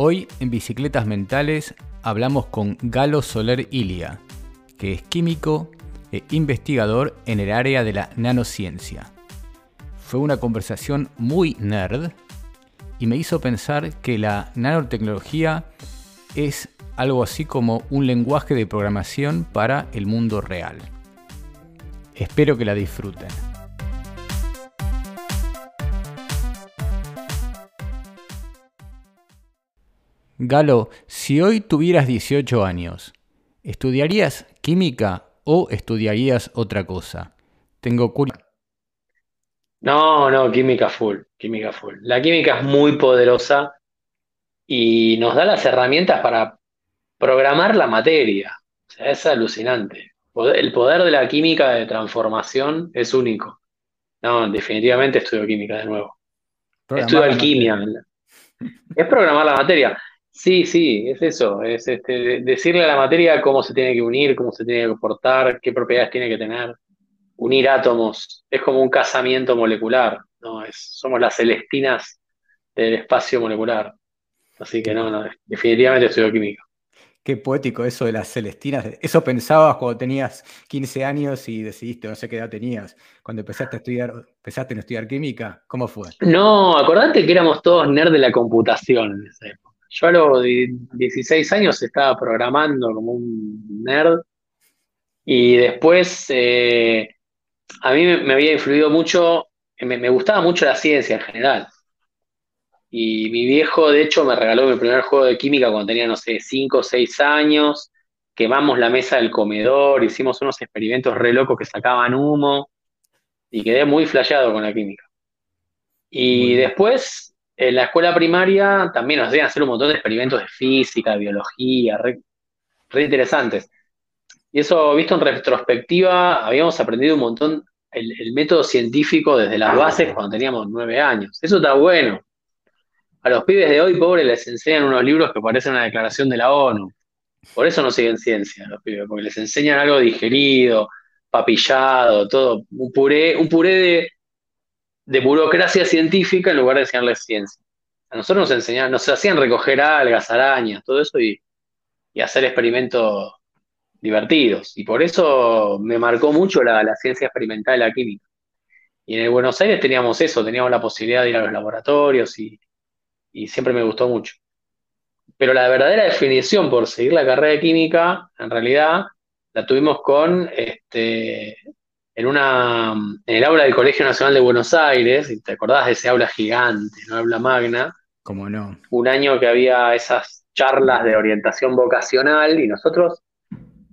Hoy en Bicicletas Mentales hablamos con Galo Soler Ilia, que es químico e investigador en el área de la nanociencia. Fue una conversación muy nerd y me hizo pensar que la nanotecnología es algo así como un lenguaje de programación para el mundo real. Espero que la disfruten. Galo, si hoy tuvieras 18 años, ¿estudiarías química o estudiarías otra cosa? Tengo curiosidad. No, no, química full, química full. La química es muy poderosa y nos da las herramientas para programar la materia. O sea, es alucinante. El poder de la química de transformación es único. No, definitivamente estudio química de nuevo. Estudio alquimia. Es programar la materia. Sí, sí, es eso, es este, decirle a la materia cómo se tiene que unir, cómo se tiene que comportar, qué propiedades tiene que tener, unir átomos, es como un casamiento molecular, ¿no? Es, somos las celestinas del espacio molecular. Así que no, no, definitivamente estudio química. Qué poético eso de las celestinas. Eso pensabas cuando tenías 15 años y decidiste, no sé qué edad tenías, cuando empezaste a estudiar, empezaste a estudiar química. ¿Cómo fue? No, acordate que éramos todos nerds de la computación en esa época. Yo a los 16 años estaba programando como un nerd y después eh, a mí me, había influido mucho, me, gustaba mucho la ciencia en general. Y mi viejo, de hecho, me regaló mi primer juego de química cuando tenía, no sé, 5 o 6 años. Quemamos la mesa del comedor, hicimos unos experimentos re locos que sacaban humo y quedé muy flasheado con la química. Y después en la escuela primaria también nos hacían hacer un montón de experimentos de física, de biología, re, interesantes. Y eso, visto en retrospectiva, habíamos aprendido un montón el, método científico desde las bases cuando teníamos nueve años. Eso está bueno. A los pibes de hoy, pobres, les enseñan unos libros que parecen una declaración de la ONU. Por eso no siguen ciencia los pibes, porque les enseñan algo digerido, papillado, todo, un puré, un puré de, de burocracia científica en lugar de enseñarles ciencia. A nosotros nos enseñaban, nos hacían recoger algas, arañas, todo eso y, hacer experimentos divertidos. Y por eso me marcó mucho la, ciencia experimental de la química. Y en el Buenos Aires teníamos eso, teníamos la posibilidad de ir a los laboratorios y, y siempre me gustó mucho. Pero la verdadera definición por seguir la carrera de química, en realidad, la tuvimos con este, en, una, en el aula del Colegio Nacional de Buenos Aires, y te acordás de ese aula gigante, ¿no? Aula magna. ¿Cómo no? Un año que había esas charlas de orientación vocacional y nosotros,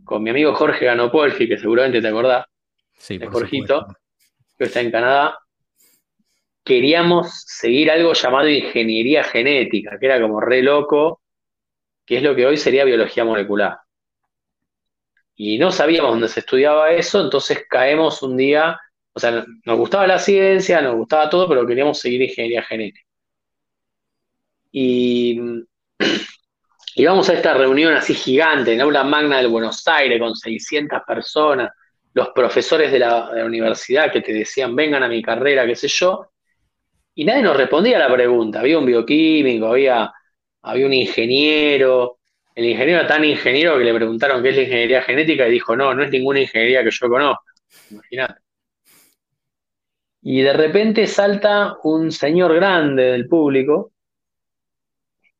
con mi amigo Jorge Ganopolgi, que seguramente te acordás, sí, de Jorgito, que está en Canadá, queríamos seguir algo llamado ingeniería genética, que era como re loco, que es lo que hoy sería biología molecular y no sabíamos dónde se estudiaba eso, entonces caemos un día, o sea, nos gustaba la ciencia, nos gustaba todo, pero queríamos seguir ingeniería genética. Y íbamos a esta reunión así gigante en aula magna del Buenos Aires con 600 personas, los profesores de la, de la universidad que te decían, vengan a mi carrera, qué sé yo, y nadie nos respondía a la pregunta. Había un bioquímico, había, había un ingeniero, el ingeniero tan ingeniero que le preguntaron qué es la ingeniería genética y dijo, no, no es ninguna ingeniería que yo conozca. Imagínate. Y de repente salta un señor grande del público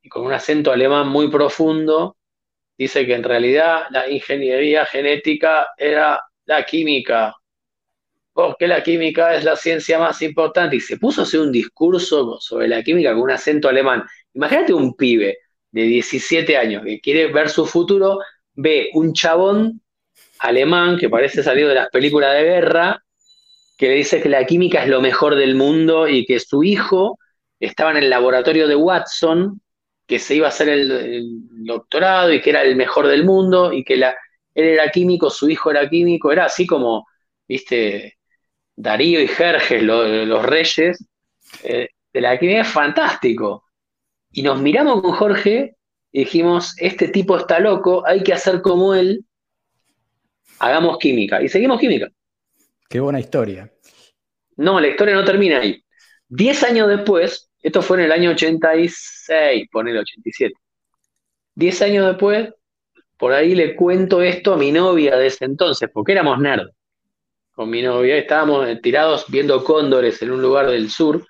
y con un acento alemán muy profundo dice que en realidad la ingeniería genética era la química, porque la química es la ciencia más importante. Y se puso a hacer un discurso sobre la química con un acento alemán. Imagínate un pibe de 17 años que quiere ver su futuro, ve un chabón alemán que parece salido de las películas de guerra, que le dice que la química es lo mejor del mundo y que su hijo estaba en el laboratorio de Watson, que se iba a hacer el, doctorado y que era el mejor del mundo y que la, él era químico, su hijo era químico, era así como, viste, Darío y Jerjes, los reyes eh, de la química, es fantástico. Y nos miramos con Jorge y dijimos, este tipo está loco, hay que hacer como él, hagamos química. Y seguimos química. Qué buena historia. No, la historia no termina ahí. Diez años después, Esto fue en el año 86, ponele 87. Diez años después, por ahí le cuento esto a mi novia de ese entonces, porque éramos nerds. Con mi novia estábamos tirados viendo cóndores en un lugar del sur.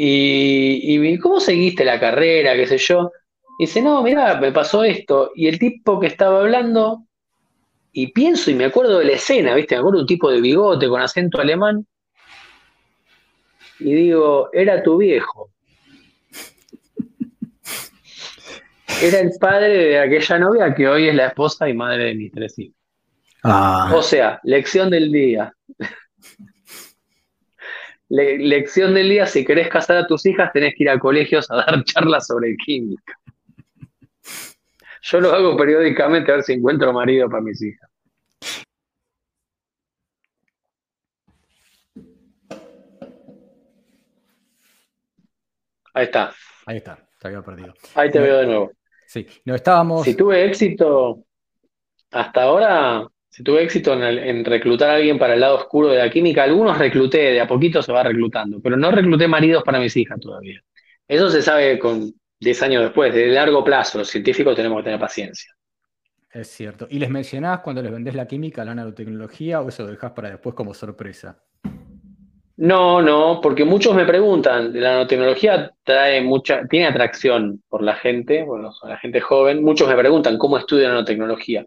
Y, y ¿cómo seguiste la carrera? ¿Qué sé yo? Y dice, no, mira, me pasó esto. Y el tipo que estaba hablando, y pienso y me acuerdo de la escena, ¿viste? Me acuerdo de un tipo de bigote con acento alemán. Y digo, era tu viejo. Era el padre de aquella novia que hoy es la esposa y madre de mis tres hijos. Ah. O sea, lección del día. Lección del día, si querés casar a tus hijas, tenés que ir a colegios a dar charlas sobre química. Yo lo hago periódicamente a ver si encuentro marido para mis hijas. Ahí está. Ahí está, te había perdido. Ahí te veo de nuevo. Sí, no estábamos. Si tuve éxito hasta ahora, si tuve éxito en, reclutar a alguien para el lado oscuro de la química, algunos recluté, de a poquito se va reclutando, pero no recluté maridos para mis hijas todavía. Eso se sabe con 10 años después, de largo plazo. Los científicos tenemos que tener paciencia. Es cierto. ¿Y les mencionás cuando les vendés la química, la nanotecnología, o eso lo dejás para después como sorpresa? No, no, porque muchos me preguntan, la nanotecnología trae mucha, tiene atracción por la gente, bueno, la gente joven, muchos me preguntan cómo estudio nanotecnología.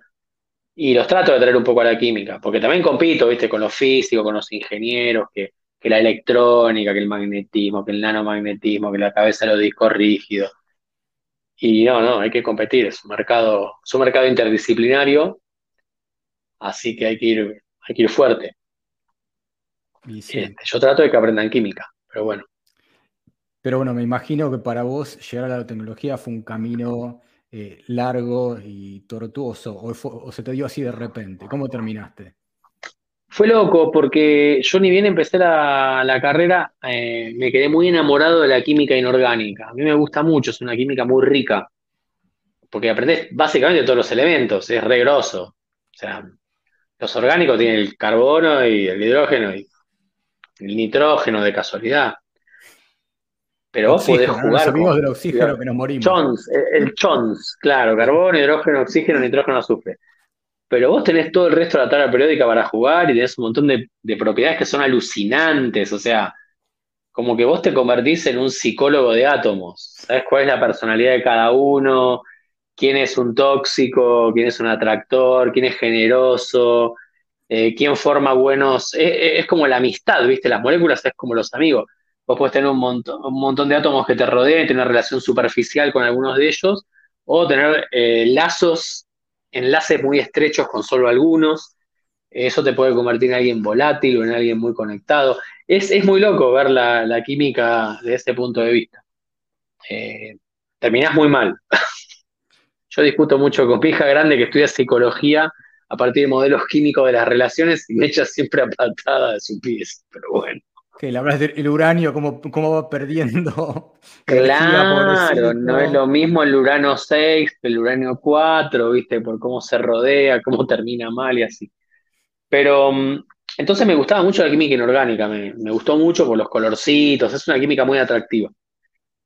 Y los trato de traer un poco a la química, porque también compito, viste, con los físicos, con los ingenieros, que, que la electrónica, que el magnetismo, que el nanomagnetismo, que la cabeza de los discos rígidos. Y no, no, hay que competir, es un mercado, es un mercado interdisciplinario, así que hay que ir, hay que ir fuerte. Este, yo trato de que aprendan química, pero bueno. Pero bueno, me imagino que para vos llegar a la tecnología fue un camino eh, largo y tortuoso, o, se te dio así de repente. ¿Cómo terminaste? Fue loco, porque yo ni bien empecé la, carrera, eh, me quedé muy enamorado de la química inorgánica. A mí me gusta mucho, es una química muy rica, porque aprendes básicamente todos los elementos, es re O sea, los orgánicos tienen el carbono y el hidrógeno y el nitrógeno de casualidad. Pero vos podés jugar. amigos del oxígeno que nos morimos. el, chons, claro, carbono, hidrógeno, oxígeno, nitrógeno, azufre. Pero vos tenés todo el resto de la tabla periódica para jugar y tenés un montón de, de propiedades que son alucinantes. O sea, como que vos te convertís en un psicólogo de átomos. ¿Sabes cuál es la personalidad de cada uno? ¿Quién es un tóxico? ¿Quién es un atractor? ¿Quién es generoso? Eh, quién forma buenos, eh, eh, es como la amistad, ¿viste? Las moléculas es como los amigos. Vos puedes tener un montón, de átomos que te rodean y tener relación superficial con algunos de ellos, o tener lazos, enlaces muy estrechos con solo algunos. Eso te puede convertir en alguien volátil o en alguien muy conectado. Es, muy loco ver la, química de ese punto de vista. terminás muy mal. Yo discuto mucho con pija grande que estudia psicología a partir de modelos químicos de las relaciones y me echa siempre a patada de su pies, pero bueno. Que le hablas del uranio, cómo, cómo va perdiendo. Claro, no es lo mismo el urano 6 que el uranio 4, ¿viste? Por cómo se rodea, cómo termina mal y así. Pero mm, entonces me gustaba mucho la química inorgánica, me, me gustó mucho por los colorcitos, es una química muy atractiva.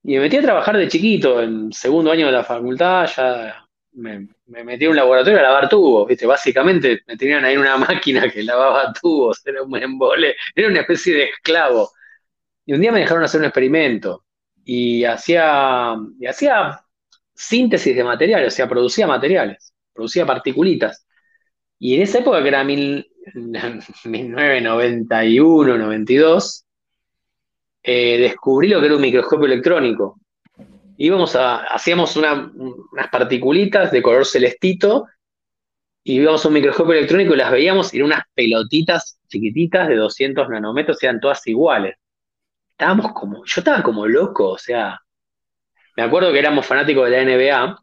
Y me metí a trabajar de chiquito, en segundo año de la facultad, ya me, metí en un laboratorio a lavar tubos, ¿viste? Básicamente me tenían ahí una máquina que lavaba tubos, era un embole, era una especie de esclavo. Y un día me dejaron hacer un experimento y hacía, y hacía síntesis de materiales, o sea, producía materiales, producía particulitas. Y en esa época, que era mil, 1991, 92, eh, descubrí lo que era un microscopio electrónico íbamos a, hacíamos unas particulitas de color celestito y íbamos a un microscopio electrónico y las veíamos eran unas pelotitas chiquititas de 200 nanómetros, eran todas iguales. Estábamos como, yo estaba como loco, o sea, me acuerdo que éramos fanáticos de la NBA,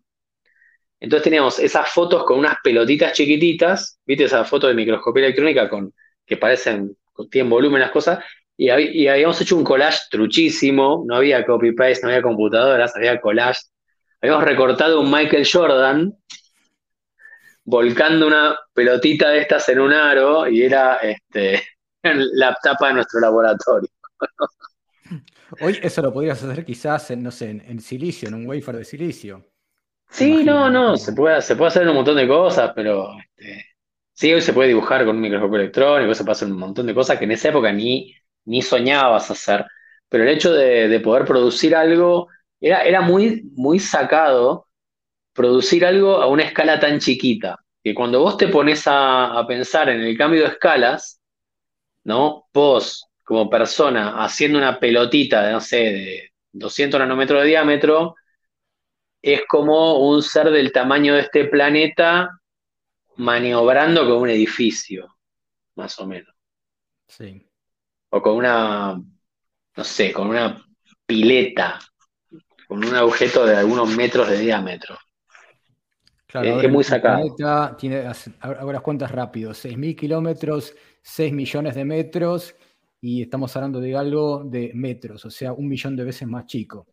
entonces teníamos esas fotos con unas pelotitas chiquititas, viste esa foto de microscopía electrónica con que parecen, tienen volumen las cosas, y, habíamos hecho un collage truchísimo, no había copy-paste, no había computadoras, había collage. Habíamos recortado un Michael Jordan volcando una pelotita de estas en un aro y era este, la tapa de nuestro laboratorio. Hoy eso lo podrías hacer quizás en, no sé, en, silicio, en un wafer de silicio. Sí, no, no, se puede, se puede hacer un montón de cosas, pero este, sí, hoy se puede dibujar con un microscopio electrónico, se puede hacer un montón de cosas que en esa época ni, ni soñabas hacer. Pero el hecho de, poder producir algo era, era muy, muy sacado producir algo a una escala tan chiquita, que cuando vos te pones a, a pensar en el cambio de escalas, ¿no? Vos, como persona, haciendo una pelotita de, no sé, de 200 nanómetros de diámetro, es como un ser del tamaño de este planeta maniobrando con un edificio, más o menos. Sí. O con una, no sé, con una pileta, con un objeto de algunos metros de diámetro. Claro, es, muy sacado. Planeta tiene, ahora cuentas rápido, 6.000 kilómetros, 6 millones de metros, y estamos hablando de algo de metros, o sea, un millón de veces más chico.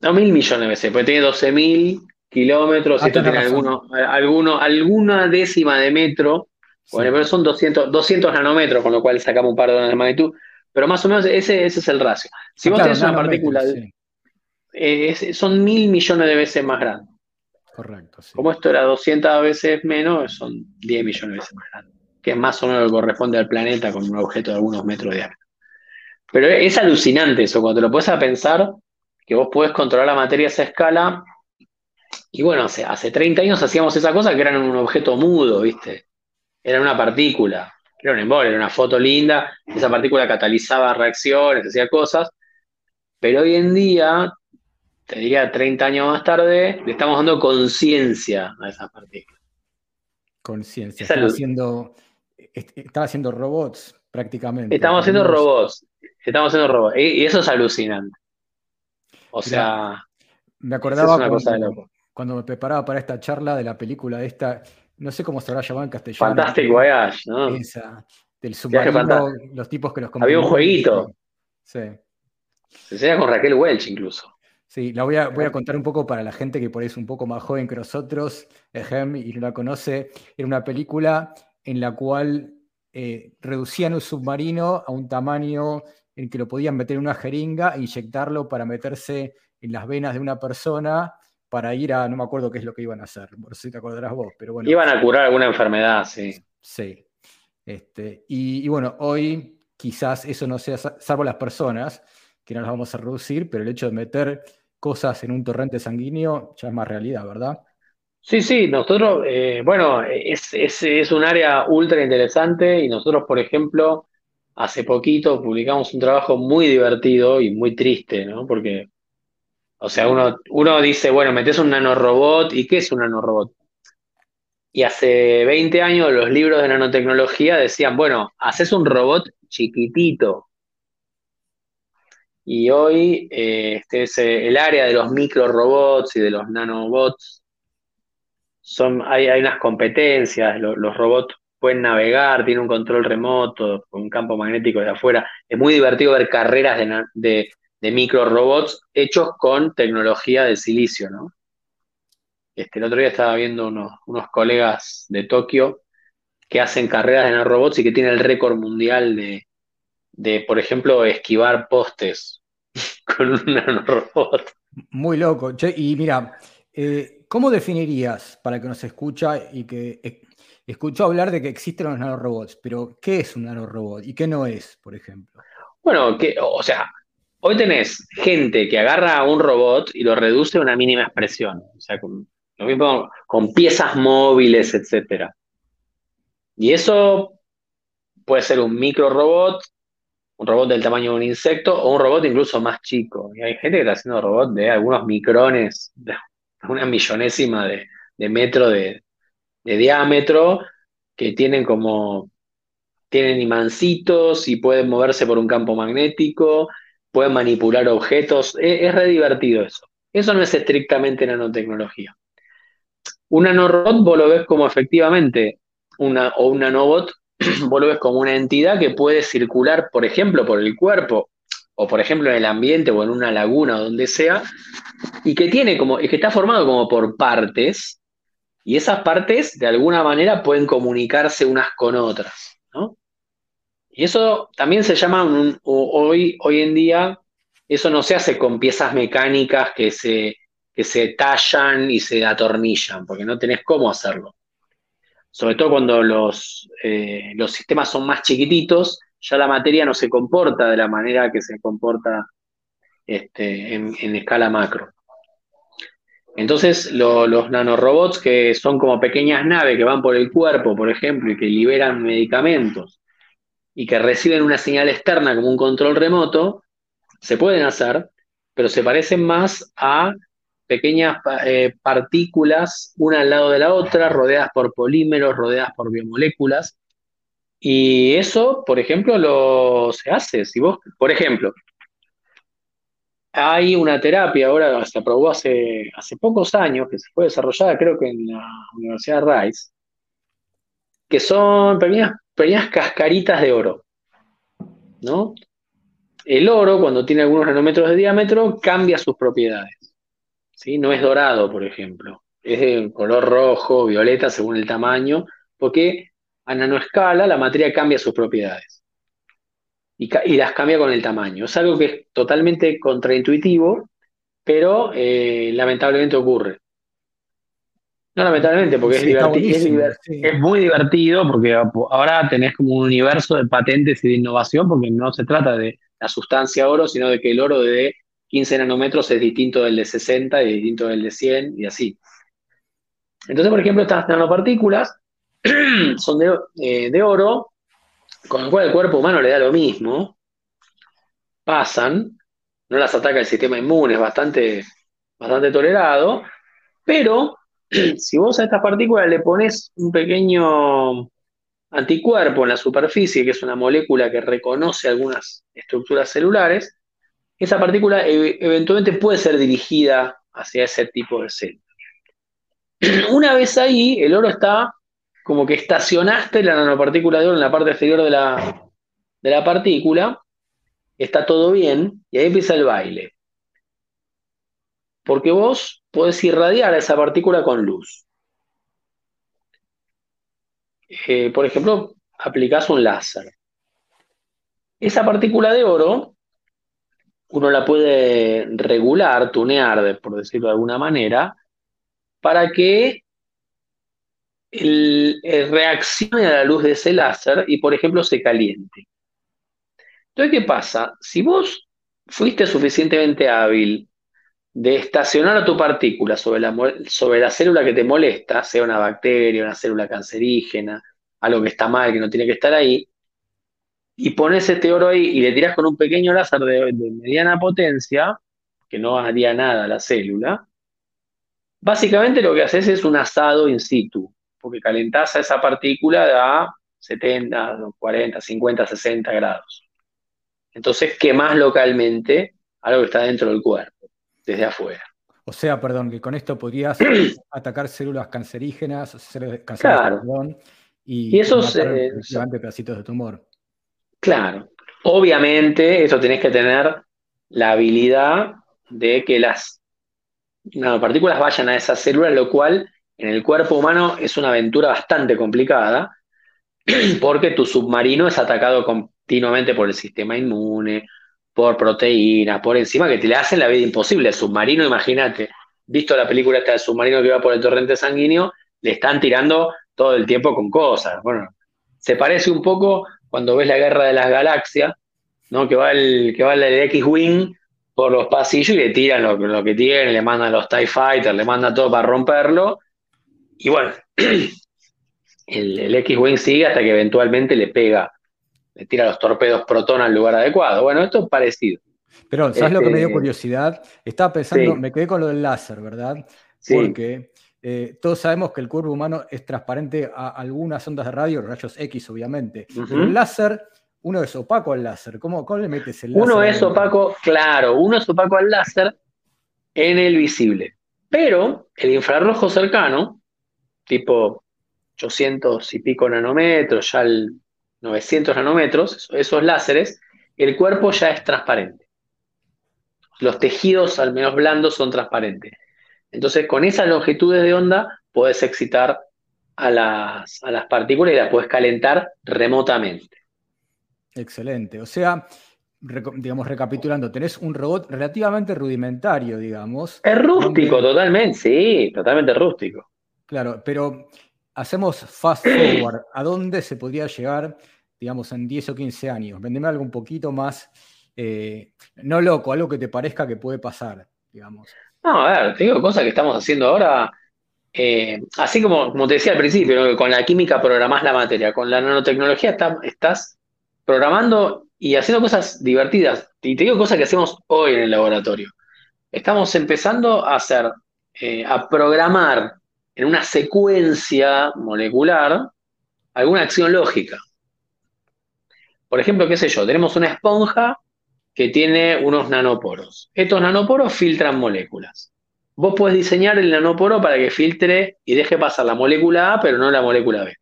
No, mil millones de veces, porque tiene 12.000 kilómetros, ah, esto tiene alguno, alguno, alguna décima de metro, bueno, pero son 200, 200 nanómetros, con lo cual sacamos un par de de magnitud, pero más o menos ese, ese es el ratio. Si ah, vos tenés una partícula, eh, son mil millones de veces más grande. Correcto. Sí. Como esto era 200 veces menos, son 10 millones de veces más grande, que es más o menos lo que corresponde al planeta con un objeto de algunos metros de diámetro. Pero es alucinante eso, cuando te lo puedes a pensar, que vos podés controlar la materia a esa escala. Y bueno, hace, hace 30 años hacíamos esa cosa que era un objeto mudo, ¿viste? Era una partícula, era un embol, era una foto linda, esa partícula catalizaba reacciones, hacía cosas, pero hoy en día te diría 30 años más tarde, le estamos dando conciencia a esas partículas. Conciencia. Estaba haciendo, estaba haciendo robots prácticamente. Estamos haciendo robots. Estamos haciendo robots. Y, eso es alucinante. O sea. Me acordaba cuando, me preparaba para esta charla de la película esta, no sé cómo se habrá llamado en castellano. Fantastic Voyage, ¿no? Esa, del submarino, los tipos que los Había un jueguito. Sí. Se enseña con Raquel Welch incluso. Sí, la voy a, voy a contar un poco para la gente que por ahí es un poco más joven que nosotros, Ejem, y no la conoce. Era una película en la cual eh, reducían un submarino a un tamaño en que lo podían meter en una jeringa e inyectarlo para meterse en las venas de una persona para ir a, no me acuerdo qué es lo que iban a hacer, por si te acordarás vos, pero bueno. Iban a curar alguna enfermedad, sí. Sí. Este, y, y bueno, hoy quizás eso no sea, salvo las personas, que no las vamos a reducir, pero el hecho de meter cosas en un torrente sanguíneo ya es más realidad, ¿verdad? Sí, sí, nosotros, eh, bueno, es, es, un área ultra interesante y nosotros, por ejemplo, hace poquito publicamos un trabajo muy divertido y muy triste, ¿no? Porque, o sea, uno, uno dice, bueno, metes un nanorobot, ¿y qué es un nanorobot? Y hace 20 años los libros de nanotecnología decían, bueno, haces un robot chiquitito, y hoy eh, este es eh, el área de los micro robots y de los nanobots. Son, hay, hay unas competencias, los robots pueden navegar, tienen un control remoto, un campo magnético de afuera. Es muy divertido ver carreras de, de, micro robots hechos con tecnología de silicio, ¿no? Este, el otro día estaba viendo unos, unos colegas de Tokio que hacen carreras de nanorobots y que tienen el récord mundial de, de, por ejemplo, esquivar postes con un nanorobot. Muy loco. y mira, eh, ¿cómo definirías, para que nos escucha y que eh, escuchó hablar de que existen los nanorobots, pero ¿qué es un nanorobot y qué no es, por ejemplo? Bueno, que, o sea, hoy tenés gente que agarra a un robot y lo reduce a una mínima expresión, o sea, con, lo mismo con piezas móviles, etcétera. Y eso puede ser un micro robot un robot del tamaño de un insecto o un robot incluso más chico. Y hay gente que está haciendo robots de algunos micrones, de una millonésima de, metro de, diámetro, que tienen como, tienen imancitos y pueden moverse por un campo magnético, pueden manipular objetos. Es, es re divertido eso. Eso no es estrictamente nanotecnología. Un nanorobot vos lo ves como efectivamente una, o un nanobot vos lo ves como una entidad que puede circular, por ejemplo, por el cuerpo, o por ejemplo en el ambiente o en una laguna o donde sea, y que tiene como, que está formado como por partes, y esas partes de alguna manera pueden comunicarse unas con otras, ¿no? Y eso también se llama hoy, hoy en día Eso no se hace con piezas mecánicas que se, que se tallan y se atornillan, porque no tenés cómo hacerlo. Sobre todo cuando los, eh, los sistemas son más chiquititos, ya la materia no se comporta de la manera que se comporta este, en, escala macro. Entonces, los nanorobots, que son como pequeñas naves que van por el cuerpo, por ejemplo, y que liberan medicamentos y que reciben una señal externa como un control remoto, se pueden hacer, pero se parecen más a pequeñas eh, partículas, una al lado de la otra, rodeadas por polímeros, rodeadas por biomoléculas. Y eso, por ejemplo, lo se hace. Si vos, por ejemplo, hay una terapia, ahora se aprobó hace, hace pocos años, que se fue desarrollada creo que en la Universidad de Rice, que son pequeñas, pequeñas cascaritas de oro. ¿no? El oro, cuando tiene algunos nanómetros de diámetro, cambia sus propiedades. ¿sí? No es dorado, por ejemplo. Es de color rojo, violeta, según el tamaño, porque a nanoescala la materia cambia sus propiedades y, las cambia con el tamaño. Es algo que es totalmente contraintuitivo, pero eh, lamentablemente ocurre. No lamentablemente, porque es, divertido, es, muy divertido, porque ahora tenés como un universo de patentes y de innovación, porque no se trata de la sustancia oro, sino de que el oro de 15 nanómetros es distinto del de 60 y distinto del de 100 y así. Entonces, por ejemplo, estas nanopartículas son de, eh, de oro con lo cual el cuerpo humano le da lo mismo, pasan, no las ataca el sistema inmune, es bastante, bastante tolerado, pero si vos a estas partículas le pones un pequeño anticuerpo en la superficie, que es una molécula que reconoce algunas estructuras celulares, esa partícula eventualmente puede ser dirigida hacia ese tipo de células. Una vez ahí, el oro está como que estacionaste la nanopartícula de oro en la parte exterior de la, de la partícula, está todo bien, y ahí empieza el baile. Porque vos podés irradiar a esa partícula con luz. Eh, por ejemplo, aplicás un láser. Esa partícula de oro, uno la puede regular, tunear, por decirlo de alguna manera, para que el, reaccione a la luz de ese láser y, por ejemplo, se caliente. Entonces, ¿qué pasa? Si vos fuiste suficientemente hábil de estacionar a tu partícula sobre la, sobre la célula que te molesta, sea una bacteria, una célula cancerígena, algo que está mal, que no tiene que estar ahí, y pones este oro ahí y le tirás con un pequeño láser de, de mediana potencia, que no haría nada a la célula, básicamente lo que haces es un asado in situ porque calentás a esa partícula a 70, 40, 50, 60 grados. Entonces quemás localmente algo que está dentro del cuerpo, desde afuera. O sea, perdón, que con esto podrías atacar células cancerígenas, células cancerígenas claro. y, y esos eh, pedacitos de tumor. Claro. Obviamente, eso tenés que tener la habilidad de que las nanopartículas vayan a esa célula, lo cual en el cuerpo humano es una aventura bastante complicada porque tu submarino es atacado continuamente por el sistema inmune, por proteínas, por encima que te le hacen la vida imposible. El submarino, imagínate, visto la película esta del submarino que va por el torrente sanguíneo, le están tirando todo el tiempo con cosas. Bueno, se parece un poco cuando ves la guerra de las galaxias, ¿no? Que va el, que va el X-Wing por los pasillos y le tiran lo, lo que tiene, le mandan los TIE Fighters, le mandan todo para romperlo, y bueno, el, X-Wing sigue hasta que eventualmente le pega, le tira los torpedos Proton al lugar adecuado. Bueno, esto es parecido. Pero, ¿sabes lo que me dio este, curiosidad? Estaba pensando, me quedé con lo del láser, ¿verdad? Sí. Porque eh, todos sabemos que el cuerpo humano es transparente a algunas ondas de radio, rayos X, obviamente. el láser, uno es opaco al láser. ¿Cómo, ¿Cómo, le metes el láser? Uno es opaco, claro, uno es opaco al láser en el visible. Pero el infrarrojo cercano, tipo 800 y pico nanómetros, ya el 900 nanómetros, esos láseres, el cuerpo ya es transparente. Los tejidos, al menos blandos, son transparentes. Entonces, con esas longitudes de onda, puedes excitar a las, a las partículas y las puedes calentar remotamente. Excelente. O sea, digamos, recapitulando, tenés un robot relativamente rudimentario, digamos. Es rústico, totalmente, sí, totalmente rústico. Claro, pero hacemos fast forward. ¿A dónde se podría llegar, digamos, en 10 o 15 años? Vendeme algo un poquito más, eh, no loco, algo que te parezca que puede pasar, digamos. No, a ver, te digo cosas que estamos haciendo ahora. Eh, así como, te decía al principio, con la química programás la materia, con la nanotecnología estás programando y haciendo cosas divertidas. Y te digo cosas que hacemos hoy en el laboratorio. Estamos empezando a hacer, eh, a programar en una secuencia molecular alguna acción lógica. Por ejemplo, qué sé yo, tenemos una esponja que tiene unos nanoporos. Estos nanoporos filtran moléculas. Vos podés diseñar el nanoporo para que filtre y deje pasar la molécula A, pero no la molécula B.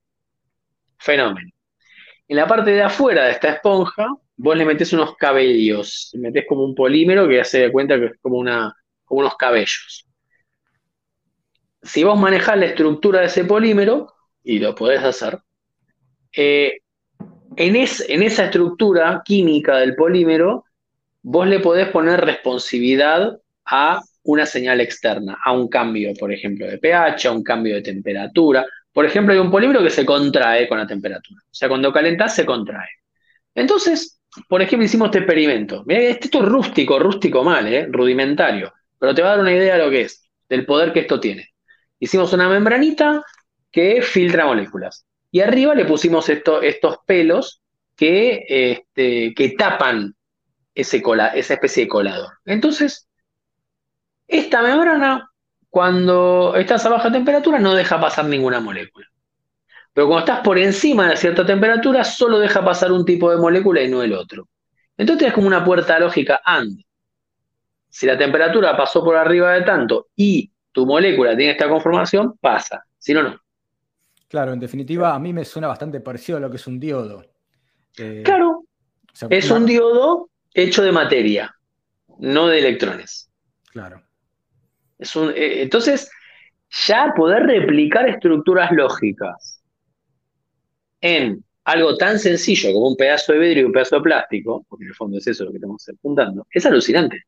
Fenómeno. En la parte de afuera de esta esponja vos le metés unos cabellos, le metés como un polímero que hace de cuenta que es como, una, unos cabellos. Si vos manejás la estructura de ese polímero, y lo podés hacer, eh, en, esa estructura química del polímero, vos le podés poner responsividad a una señal externa, a un cambio, por ejemplo, de pH, a un cambio de temperatura. Por ejemplo, hay un polímero que se contrae con la temperatura. O sea, cuando calentás se contrae. Entonces, por ejemplo, hicimos este experimento. Mirá, esto es rústico, rústico mal, ¿eh? rudimentario, pero te va a dar una idea de lo que es, del poder que esto tiene. Hicimos una membranita que filtra moléculas. Y arriba le pusimos estos pelos que, este, que tapan ese esa especie de colador. Entonces, esta membrana, cuando estás a baja temperatura, no deja pasar ninguna molécula. Pero cuando estás por encima de cierta temperatura, solo deja pasar un tipo de molécula y no el otro. Entonces es como una puerta lógica AND. Si la temperatura pasó por arriba de tanto y tu molécula tiene esta conformación, pasa. Si no, no. Claro, en definitiva, a mí me suena bastante parecido a lo que es un diodo. Eh, claro, es un diodo hecho de materia, no de electrones. Claro. Es un, eh, entonces, ya poder replicar estructuras lógicas en algo tan sencillo como un pedazo de vidrio y un pedazo de plástico, porque en el fondo es eso lo que estamos apuntando, es alucinante.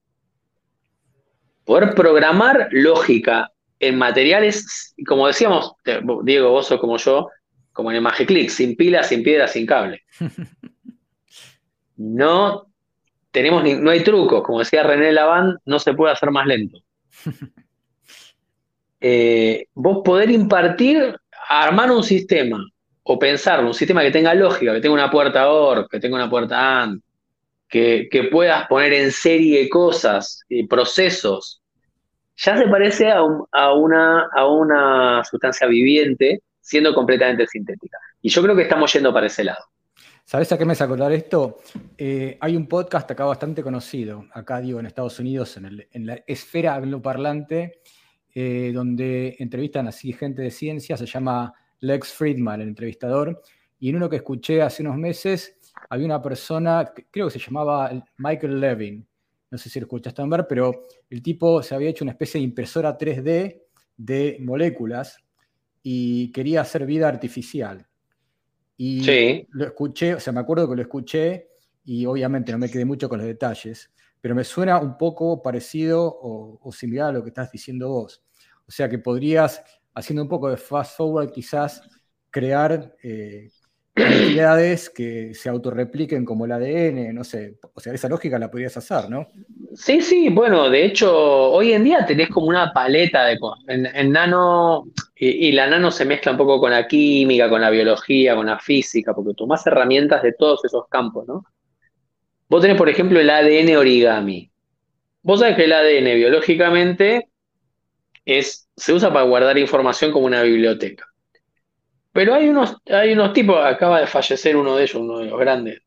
Poder programar lógica en materiales, como decíamos, Diego, vos sos como yo, como en el Magiclick, sin pilas, sin piedra, sin cable. No tenemos no hay trucos, como decía René Laván, no se puede hacer más lento. Eh, vos poder impartir, armar un sistema o pensar un sistema que tenga lógica, que tenga una puerta OR, que tenga una puerta AND, que, puedas poner en serie cosas y procesos, ya se parece a, una, sustancia viviente siendo completamente sintética. Y yo creo que estamos yendo para ese lado. ¿Sabes a qué me hace acordar esto? Eh, hay un podcast acá bastante conocido, acá digo en Estados Unidos, en, la esfera angloparlante, eh, donde entrevistan así gente de ciencia, se llama Lex Friedman, el entrevistador, y en uno que escuché hace unos meses había una persona, creo que se llamaba Michael Levin, no sé si lo escuchaste pero el tipo se había hecho una especie de impresora 3D de moléculas y quería hacer vida artificial. Y lo escuché, o sea, me acuerdo que lo escuché y obviamente no me quedé mucho con los detalles, pero me suena un poco parecido o, o similar a lo que estás diciendo vos. O sea, que podrías haciendo un poco de fast forward, quizás crear eh, que se autorrepliquen como el ADN, no sé, o sea, esa lógica la podrías hacer, ¿no? Sí, sí, bueno, de hecho, hoy en día tenés como una paleta de cosas. En, nano, y, la nano se mezcla un poco con la química, con la biología, con la física, porque tomás herramientas de todos esos campos, ¿no? Vos tenés, por ejemplo, el ADN origami. Vos sabés que el ADN biológicamente es, se usa para guardar información como una biblioteca. Pero hay unos, hay unos tipos, acaba de fallecer uno de ellos, uno de los grandes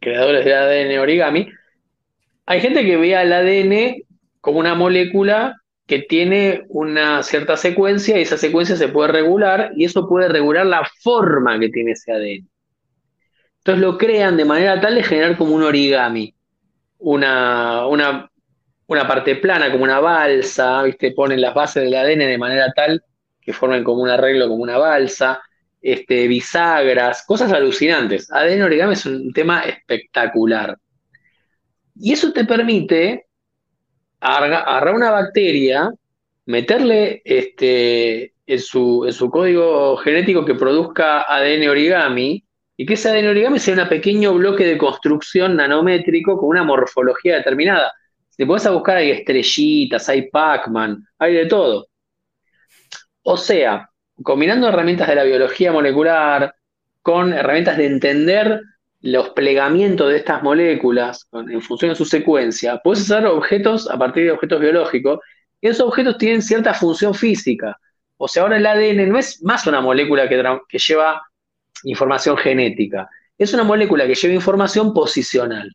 creadores de ADN origami. Hay gente que ve al ADN como una molécula que tiene una cierta secuencia y esa secuencia se puede regular y eso puede regular la forma que tiene ese ADN. Entonces lo crean de manera tal de generar como un origami, una, una, una parte plana, como una balsa, ¿viste? Ponen las bases del ADN de manera tal que formen como un arreglo, como una balsa, este, bisagras, cosas alucinantes. ADN origami es un tema espectacular. Y eso te permite agarrar una bacteria, meterle este, en, su, en su código genético que produzca ADN origami, y que ese ADN origami sea un pequeño bloque de construcción nanométrico con una morfología determinada. Te pones a buscar, hay estrellitas, hay Pac-Man, hay de todo. O sea, combinando herramientas de la biología molecular con herramientas de entender los plegamientos de estas moléculas en función de su secuencia, puedes hacer objetos a partir de objetos biológicos, y esos objetos tienen cierta función física. O sea, ahora el ADN no es más una molécula que, lleva información genética, es una molécula que lleva información posicional.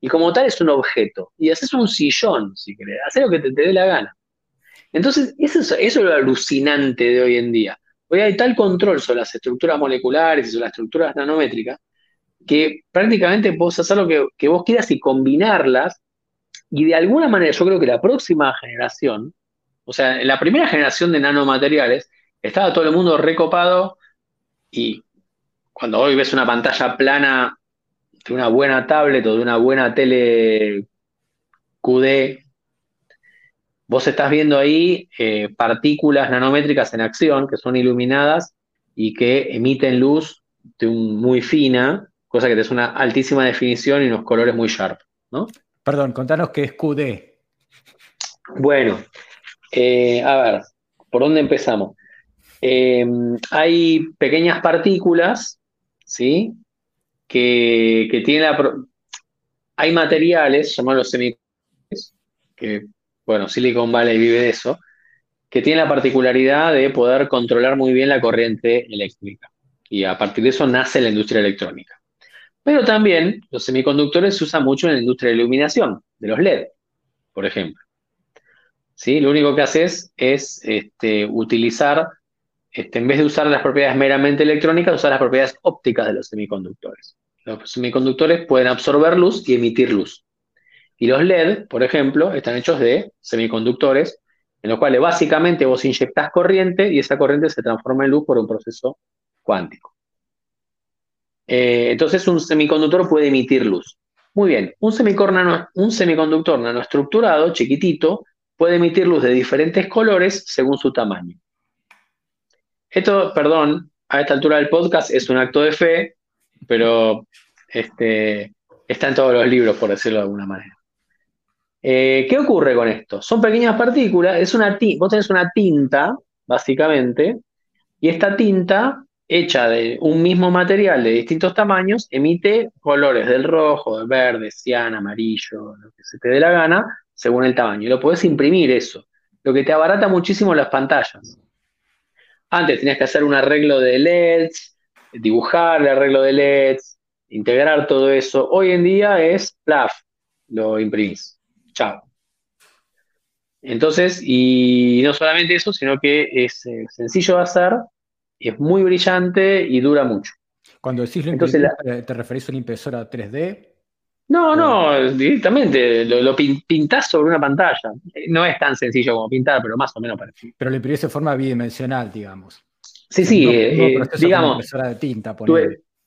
Y como tal es un objeto. Y haces un sillón, si querés, haces lo que te, dé la gana. Entonces, eso es, lo alucinante de hoy en día. Hoy hay tal control sobre las estructuras moleculares y sobre las estructuras nanométricas que prácticamente puedes hacer lo que, vos quieras y combinarlas. Y de alguna manera, yo creo que la próxima generación, o sea, en la primera generación de nanomateriales, estaba todo el mundo recopado y cuando hoy ves una pantalla plana de una buena tablet o de una buena tele QD, vos estás viendo ahí eh, partículas nanométricas en acción que son iluminadas y que emiten luz de un, muy fina cosa que te es una altísima definición y unos colores muy sharp, ¿no? Perdón, contanos qué es QD. Bueno, eh, a ver, ¿por dónde empezamos? Eh, hay pequeñas partículas, ¿sí? Que, tienen la... Hay materiales, llamados semiconductores, que, bueno, Silicon Valley vive de eso, que tienen la particularidad de poder controlar muy bien la corriente eléctrica. Y a partir de eso nace la industria electrónica. Pero también los semiconductores se usan mucho en la industria de iluminación, de los LED, por ejemplo. ¿Sí? Lo único que haces es este, utilizar, este, en vez de usar las propiedades meramente electrónicas, usar las propiedades ópticas de los semiconductores. Los semiconductores pueden absorber luz y emitir luz. Y los LED, por ejemplo, están hechos de semiconductores, en los cuales básicamente vos inyectás corriente y esa corriente se transforma en luz por un proceso cuántico. Eh, entonces un semiconductor puede emitir luz. Muy bien, un, un semiconductor nanoestructurado, chiquitito, puede emitir luz de diferentes colores según su tamaño. Esto, perdón, a esta altura del podcast es un acto de fe, pero este, está en todos los libros, por decirlo de alguna manera. Eh, ¿Qué ocurre con esto? Son pequeñas partículas, es una vos tenés una tinta, básicamente, y esta tinta hecha de un mismo material de distintos tamaños, emite colores del rojo, del verde, cian, amarillo, lo que se te dé la gana, según el tamaño. Y lo puedes imprimir eso, lo que te abarata muchísimo las pantallas. Antes tenías que hacer un arreglo de LEDs, dibujar el arreglo de LEDs, integrar todo eso. Hoy en día es plaf, lo imprimís. Chao. Entonces, y no solamente eso, sino que es eh, sencillo de hacer es muy brillante y dura mucho. Cuando decís lo Entonces, ¿te referís a una impresora 3D? No, no, directamente lo, pintás sobre una pantalla. No es tan sencillo como pintar, pero más o menos parecido. Pero lo imprimís de forma bidimensional, digamos. Sí, sí, eh, digamos, impresora de tinta,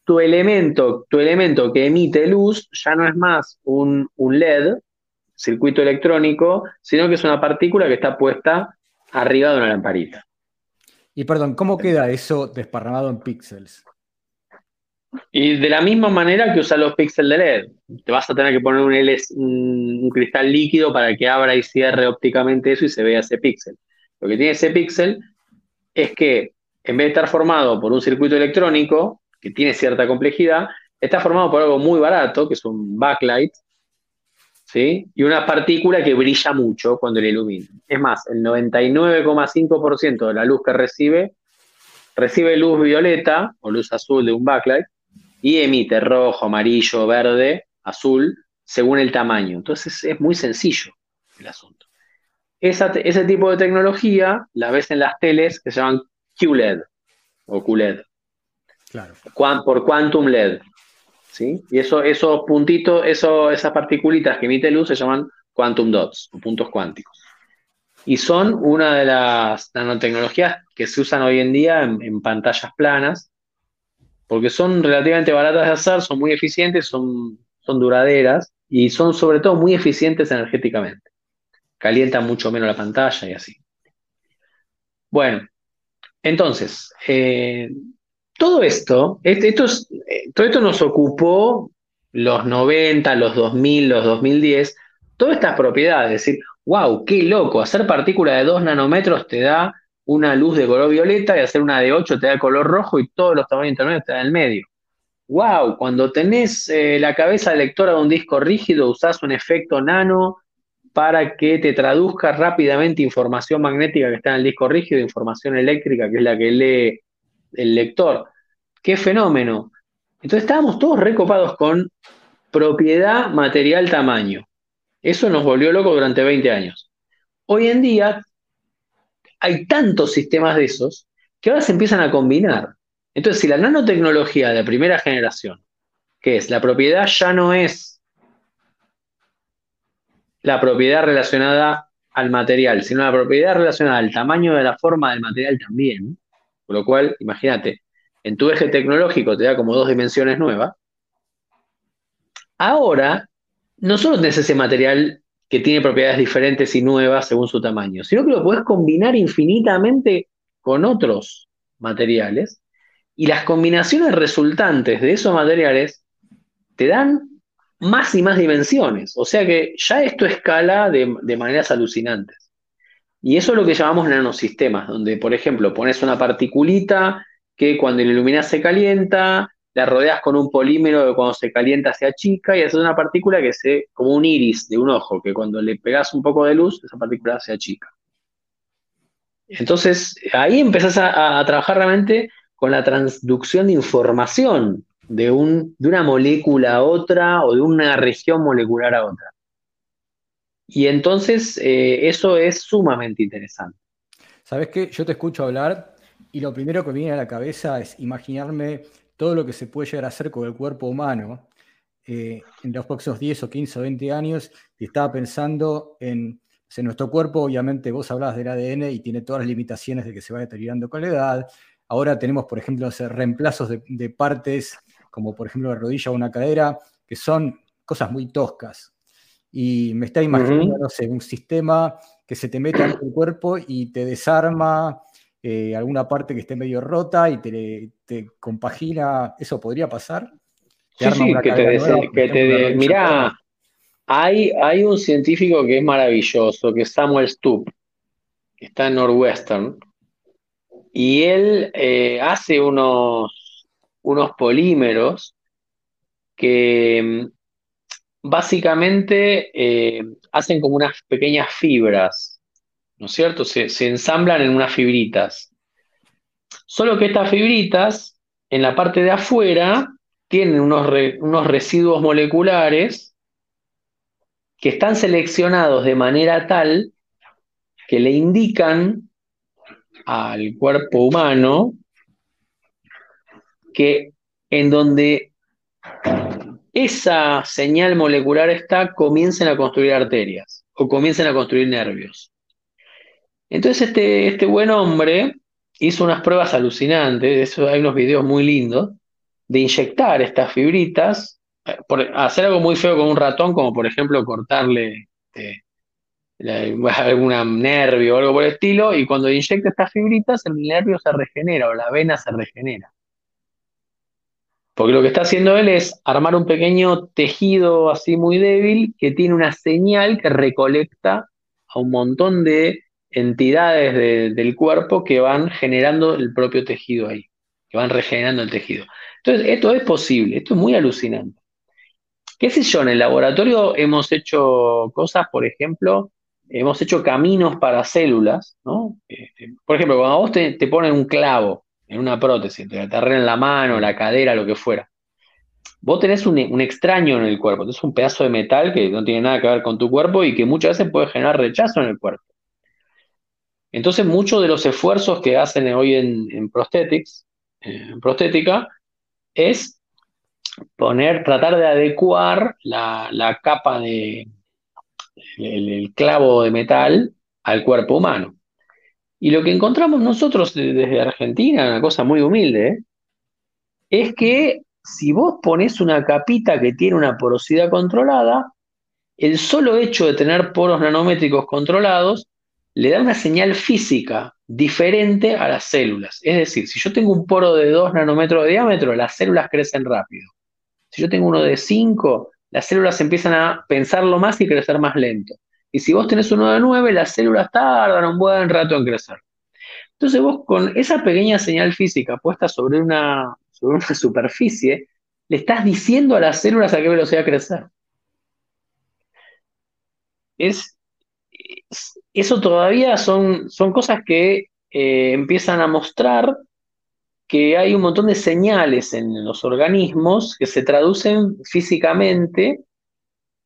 tu, elemento, tu elemento que emite luz ya no es más un, un LED, circuito electrónico, sino que es una partícula que está puesta arriba de una lamparita. Y perdón, ¿cómo queda eso desparramado en píxeles? Y de la misma manera que usar los píxeles de LED. Te vas a tener que poner un, un cristal líquido para que abra y cierre ópticamente eso y se vea ese píxel. Lo que tiene ese píxel es que en vez de estar formado por un circuito electrónico, que tiene cierta complejidad, está formado por algo muy barato, que es un backlight, ¿sí? Y una partícula que brilla mucho cuando le ilumina. Es más, el 99,5% de la luz que recibe, recibe luz violeta o luz azul de un backlight y emite rojo, amarillo, verde, azul, según el tamaño. Entonces es muy sencillo el asunto. ese tipo de tecnología la ves en las teles que se llaman QLED o QLED. Claro. Por Quantum LED. Y eso, esos puntitos, eso, esas particulitas que emite luz se llaman quantum dots o puntos cuánticos. Y son una de las nanotecnologías que se usan hoy en día en, pantallas planas, porque son relativamente baratas de hacer, son muy eficientes, son, son duraderas y son sobre todo muy eficientes energéticamente. Calientan mucho menos la pantalla y así. Bueno, entonces, eh, todo esto, esto eh, todo esto nos ocupó los 90, los 2000, los 2010, todas estas propiedades, es decir, wow, qué loco, hacer partícula de 2 nanómetros te da una luz de color violeta y hacer una de 8 te da color rojo y todos los tamaños intermedios te dan el medio. Wow, cuando tenés eh, la cabeza lectora de un disco rígido, usás un efecto nano para que te traduzca rápidamente información magnética que está en el disco rígido, información eléctrica que es la que lee el lector. ¡Qué fenómeno! Entonces estábamos todos recopados con propiedad, material, tamaño. Eso nos volvió loco durante 20 años. Hoy en día hay tantos sistemas de esos que ahora se empiezan a combinar. Entonces, si la nanotecnología de primera generación, que es la propiedad ya no es la propiedad relacionada al material, sino la propiedad relacionada al tamaño de la forma del material también, por lo cual, imagínate, en tu eje tecnológico te da como dos dimensiones nuevas. Ahora, no solo tenés ese material que tiene propiedades diferentes y nuevas según su tamaño, sino que lo puedes combinar infinitamente con otros materiales y las combinaciones resultantes de esos materiales te dan más y más dimensiones. O sea que ya esto escala de, de maneras alucinantes. Y eso es lo que llamamos nanosistemas, donde, por ejemplo, pones una particulita que cuando la iluminas se calienta, la rodeas con un polímero que cuando se calienta se achica y haces una partícula que se, como un iris de un ojo, que cuando le pegas un poco de luz, esa partícula se achica. Entonces, ahí empezás a, trabajar realmente con la transducción de información de, un, de una molécula a otra o de una región molecular a otra. Y entonces eh, eso es sumamente interesante. ¿Sabes qué? Yo te escucho hablar y lo primero que me viene a la cabeza es imaginarme todo lo que se puede llegar a hacer con el cuerpo humano eh, en los próximos 10 o 15 o 20 años. Y estaba pensando en, en nuestro cuerpo, obviamente vos hablabas del ADN y tiene todas las limitaciones de que se va deteriorando con la edad. Ahora tenemos, por ejemplo, reemplazos de, de partes, como por ejemplo la rodilla o una cadera, que son cosas muy toscas. Y me está imaginando, no sé, un sistema que se te mete en el cuerpo y te desarma eh, alguna parte que esté medio rota y te, compagina, ¿eso podría pasar? Sí, sí, que te, que te mirá, hay, hay un científico que es maravilloso, que es Samuel Stubb, que está en Northwestern, y él eh, hace unos, unos polímeros que mm, básicamente eh, hacen como unas pequeñas fibras ¿no es cierto? Se, ensamblan en unas fibritas. Solo que estas fibritas, en la parte de afuera, tienen unos, unos residuos moleculares que están seleccionados de manera tal que le indican al cuerpo humano que en donde esa señal molecular está, comiencen a construir arterias o comiencen a construir nervios. Entonces este, este buen hombre hizo unas pruebas alucinantes, eso hay unos videos muy lindos, de inyectar estas fibritas, eh, por, hacer algo muy feo con un ratón, como por ejemplo cortarle este, algún nervio o algo por el estilo, y cuando inyecta estas fibritas, el nervio se regenera o la vena se regenera. Porque lo que está haciendo él es armar un pequeño tejido así muy débil que tiene una señal que recolecta a un montón de entidades del cuerpo que van generando el propio tejido ahí, que van regenerando el tejido. Entonces, esto es posible, esto es muy alucinante. ¿Qué sé yo? En el laboratorio hemos hecho cosas, por ejemplo, hemos hecho caminos para células, ¿no? Este, por ejemplo, cuando vos te, ponen un clavo en una prótesis, te en la mano, la cadera, lo que fuera, vos tenés un, un, extraño en el cuerpo, tenés un pedazo de metal que no tiene nada que ver con tu cuerpo y que muchas veces puede generar rechazo en el cuerpo. Entonces, muchos de los esfuerzos que hacen hoy en, en en prostética, es poner, tratar de adecuar la, capa de el, clavo de metal al cuerpo humano. Y lo que encontramos nosotros desde Argentina, una cosa muy humilde, es que si vos pones una capita que tiene una porosidad controlada, el solo hecho de tener poros nanométricos controlados le da una señal física diferente a las células. Es decir, si yo tengo un poro de 2 nanómetros de diámetro, las células crecen rápido. Si yo tengo uno de 5, las células empiezan a pensarlo más y crecer más lento. Y si vos tenés uno de 9, las células tardan un buen rato en crecer. Entonces vos con esa pequeña señal física puesta sobre una, sobre una superficie, le estás diciendo a las células a qué velocidad crecer. Es, eso todavía son, son cosas que eh, empiezan a mostrar que hay un montón de señales en los organismos que se traducen físicamente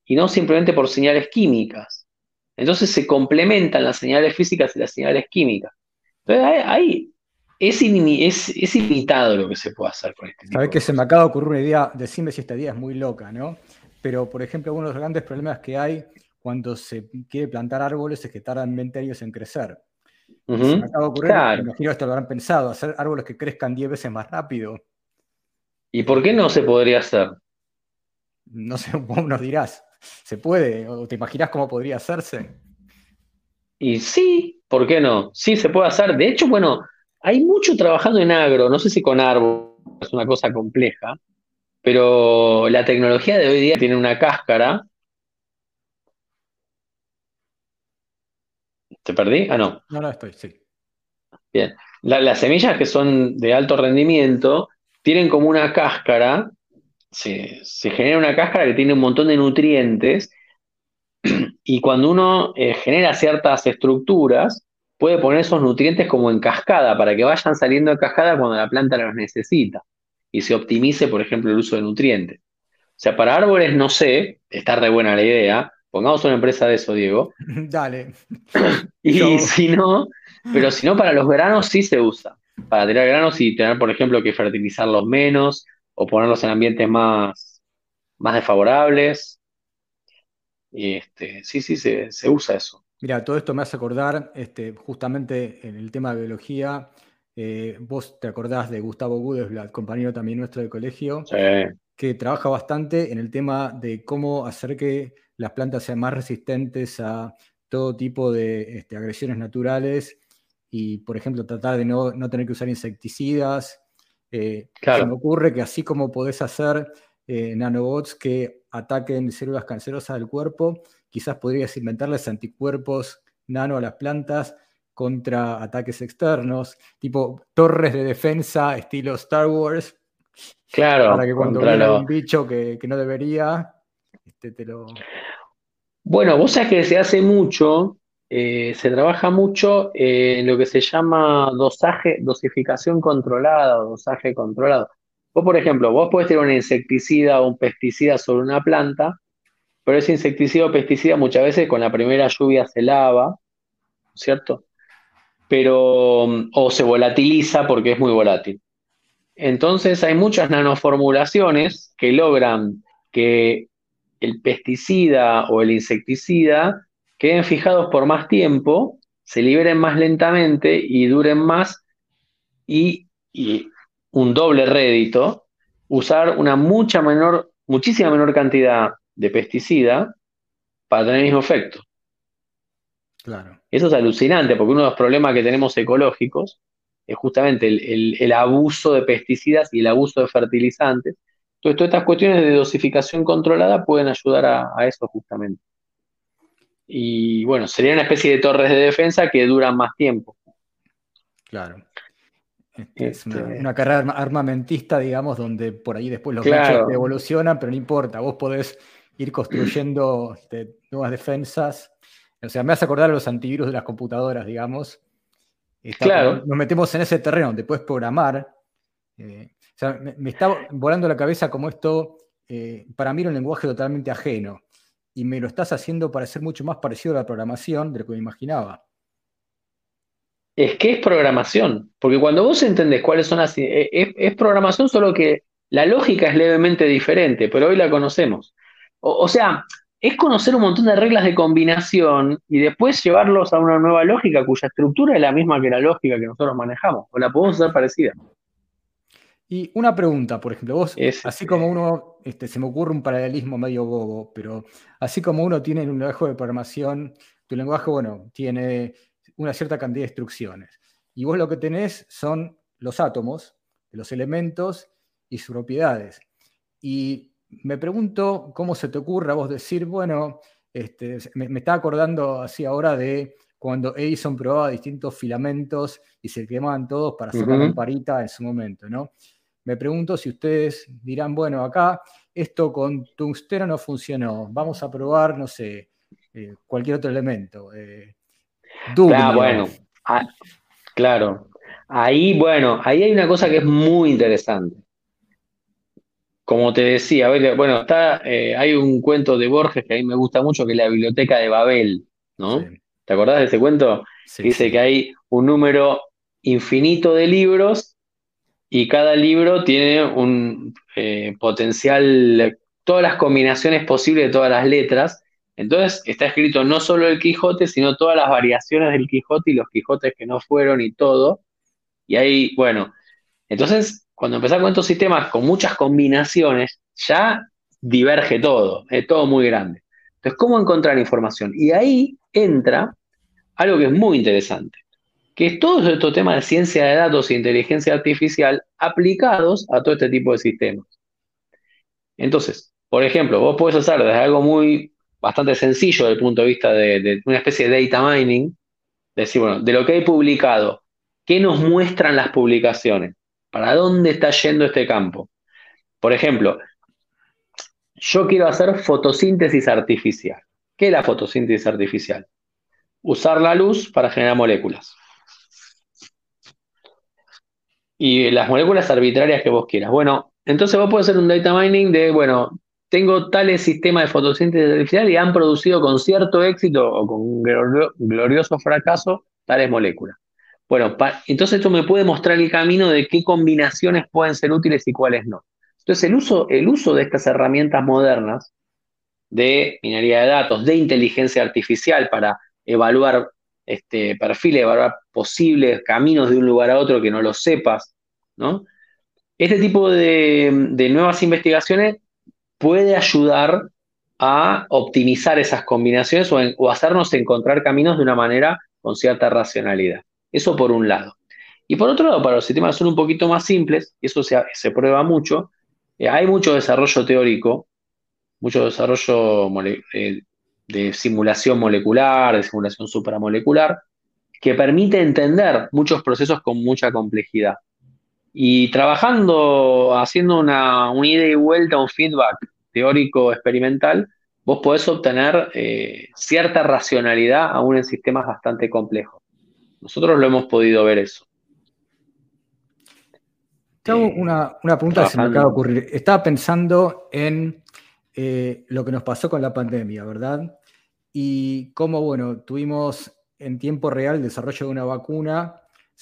y no simplemente por señales químicas. Entonces se complementan las señales físicas y las señales químicas. Entonces ahí es, es, ilimitado lo que se puede hacer con este Sabes que se me acaba de ocurrir una idea, decime si esta idea es muy loca, ¿no? Pero, por ejemplo, uno de los grandes problemas que hay cuando se quiere plantar árboles es que tardan 20 años en crecer. Se me acaba de ocurrir, me imagino esto lo habrán pensado, hacer árboles que crezcan 10 veces más rápido. ¿Y por qué no se podría hacer? No sé, vos nos dirás, ¿se puede? ¿O te imaginas cómo podría hacerse? Y sí, ¿por qué no? Sí, se puede hacer. De hecho, bueno, hay mucho trabajando en agro, no sé si con árboles es una cosa compleja, pero la tecnología de hoy día tiene una cáscara. ¿Te perdí? Ah, no. No, no estoy, sí. Bien. las semillas que son de alto rendimiento tienen como una cáscara, se, genera una cáscara que tiene un montón de nutrientes y cuando uno eh, genera ciertas estructuras, puede poner esos nutrientes como en cascada para que vayan saliendo de cascada cuando la planta los necesita y se optimice, por ejemplo, el uso de nutrientes. O sea, para árboles no sé, está re buena la idea. Pongamos una empresa de eso, Diego. Dale. y si no, pero si no, para los granos sí se usa. Para tirar granos y tener, por ejemplo, que fertilizarlos menos o ponerlos en ambientes más, más desfavorables. Y este, sí, sí, se, se usa eso. Mira, todo esto me hace acordar, este, justamente en el tema de biología, eh, vos te acordás de Gustavo Gudesblad, compañero también nuestro de colegio, que trabaja bastante en el tema de cómo hacer que las plantas sean más resistentes a todo tipo de este, agresiones naturales y, por ejemplo, tratar de no, tener que usar insecticidas. Eh, se me ocurre que así como podés hacer eh, nanobots que ataquen células cancerosas del cuerpo, quizás podrías inventarles anticuerpos nano a las plantas contra ataques externos, tipo torres de defensa estilo Star Wars. Claro. Para que cuando venga un bicho que, no debería, este, te lo. Bueno, vos sabés que se hace mucho, eh, se trabaja mucho en lo que se llama dosaje, dosificación controlada o dosaje controlado. Vos, por ejemplo, vos podés tener un insecticida o un pesticida sobre una planta pero ese insecticida o pesticida muchas veces con la primera lluvia se lava, ¿cierto? Pero, o se volatiliza porque es muy volátil. Entonces hay muchas nanoformulaciones que logran que el pesticida o el insecticida queden fijados por más tiempo, se liberen más lentamente y duren más y, y un doble rédito, usar una mucha menor, muchísima menor cantidad de pesticida para tener el mismo efecto. Claro. Eso es alucinante, porque uno de los problemas que tenemos ecológicos es justamente el, abuso de pesticidas y el abuso de fertilizantes. Entonces, todas estas cuestiones de dosificación controlada pueden ayudar a, eso justamente. Y bueno, sería una especie de torres de defensa que duran más tiempo. Claro. Este, es una, este carrera armamentista, digamos, donde por ahí después los claro. evolucionan, pero no importa, vos podés ir construyendo este, nuevas defensas. O sea, me hace acordar a los antivirus de las computadoras, digamos. claro. Nos metemos en ese terreno donde puedes programar. Eh, o sea, me, está volando la cabeza como esto, eh, para mí era un lenguaje totalmente ajeno. Y me lo estás haciendo parecer mucho más parecido a la programación de lo que me imaginaba. Es que es programación, porque cuando vos entendés cuáles son las... Eh, es programación, solo que la lógica es levemente diferente, pero hoy la conocemos. O, sea, es conocer un montón de reglas de combinación y después llevarlos a una nueva lógica cuya estructura es la misma que la lógica que nosotros manejamos, o la podemos hacer parecida. Y una pregunta, por ejemplo, vos, así como uno, este, se me ocurre un paralelismo medio bobo, pero así como uno tiene un lenguaje de programación, tu lenguaje, bueno, tiene una cierta cantidad de instrucciones. Y vos lo que tenés son los átomos, los elementos y sus propiedades. Y me pregunto cómo se te ocurre a vos decir, bueno, este, me, está acordando así ahora de cuando Edison probaba distintos filamentos y se quemaban todos para hacer una lamparita en su momento, ¿no? Me pregunto si ustedes dirán, bueno, acá esto con tungsteno no funcionó, vamos a probar, no sé, eh, cualquier otro elemento. Eh, claro, bueno, ah, claro. Ahí, bueno, ahí hay una cosa que es muy interesante. Como te decía, bueno, está, eh, hay un cuento de Borges que a mí me gusta mucho, que es la Biblioteca de Babel, ¿no? ¿Te acordás de ese cuento? Dice que hay un número infinito de libros y cada libro tiene un eh, potencial, todas las combinaciones posibles de todas las letras. Entonces está escrito no solo el Quijote, sino todas las variaciones del Quijote y los Quijotes que no fueron y todo. Y ahí, bueno, entonces cuando empezás con estos sistemas con muchas combinaciones, ya diverge todo, es todo muy grande. Entonces, ¿cómo encontrar información? Y ahí entra algo que es muy interesante que todos estos temas de ciencia de datos e inteligencia artificial aplicados a todo este tipo de sistemas. Entonces, por ejemplo, vos podés hacer desde algo muy bastante sencillo desde el punto de vista de, una especie de data mining, decir, bueno, de lo que hay publicado, ¿qué nos muestran las publicaciones? ¿Para dónde está yendo este campo? Por ejemplo, yo quiero hacer fotosíntesis artificial. ¿Qué es la fotosíntesis artificial? Usar la luz para generar moléculas y las moléculas arbitrarias que vos quieras. Bueno, entonces vos podés hacer un data mining de, bueno, tengo tales sistemas de fotosíntesis artificial y han producido con cierto éxito o con glorioso fracaso tales moléculas. Bueno, entonces esto me puede mostrar el camino de qué combinaciones pueden ser útiles y cuáles no. Entonces el uso, el uso de estas herramientas modernas de minería de datos, de inteligencia artificial para evaluar este, perfiles, posibles caminos de un lugar a otro que no lo sepas, ¿no? Este tipo de, nuevas investigaciones puede ayudar a optimizar esas combinaciones o, hacernos encontrar caminos de una manera con cierta racionalidad. Eso por un lado. Y por otro lado, para los sistemas son un poquito más simples, y eso se, prueba mucho, eh, hay mucho desarrollo teórico, mucho desarrollo eh, de simulación molecular, de simulación supramolecular, que permite entender muchos procesos con mucha complejidad. Y trabajando, haciendo una, ida y vuelta, un feedback teórico experimental, vos podés obtener eh, cierta racionalidad aún en sistemas bastante complejos. Nosotros lo hemos podido ver eso. Te hago una, pregunta que se me acaba de ocurrir. Estaba pensando en eh, lo que nos pasó con la pandemia, ¿verdad? Y cómo, bueno, tuvimos en tiempo real el desarrollo de una vacuna.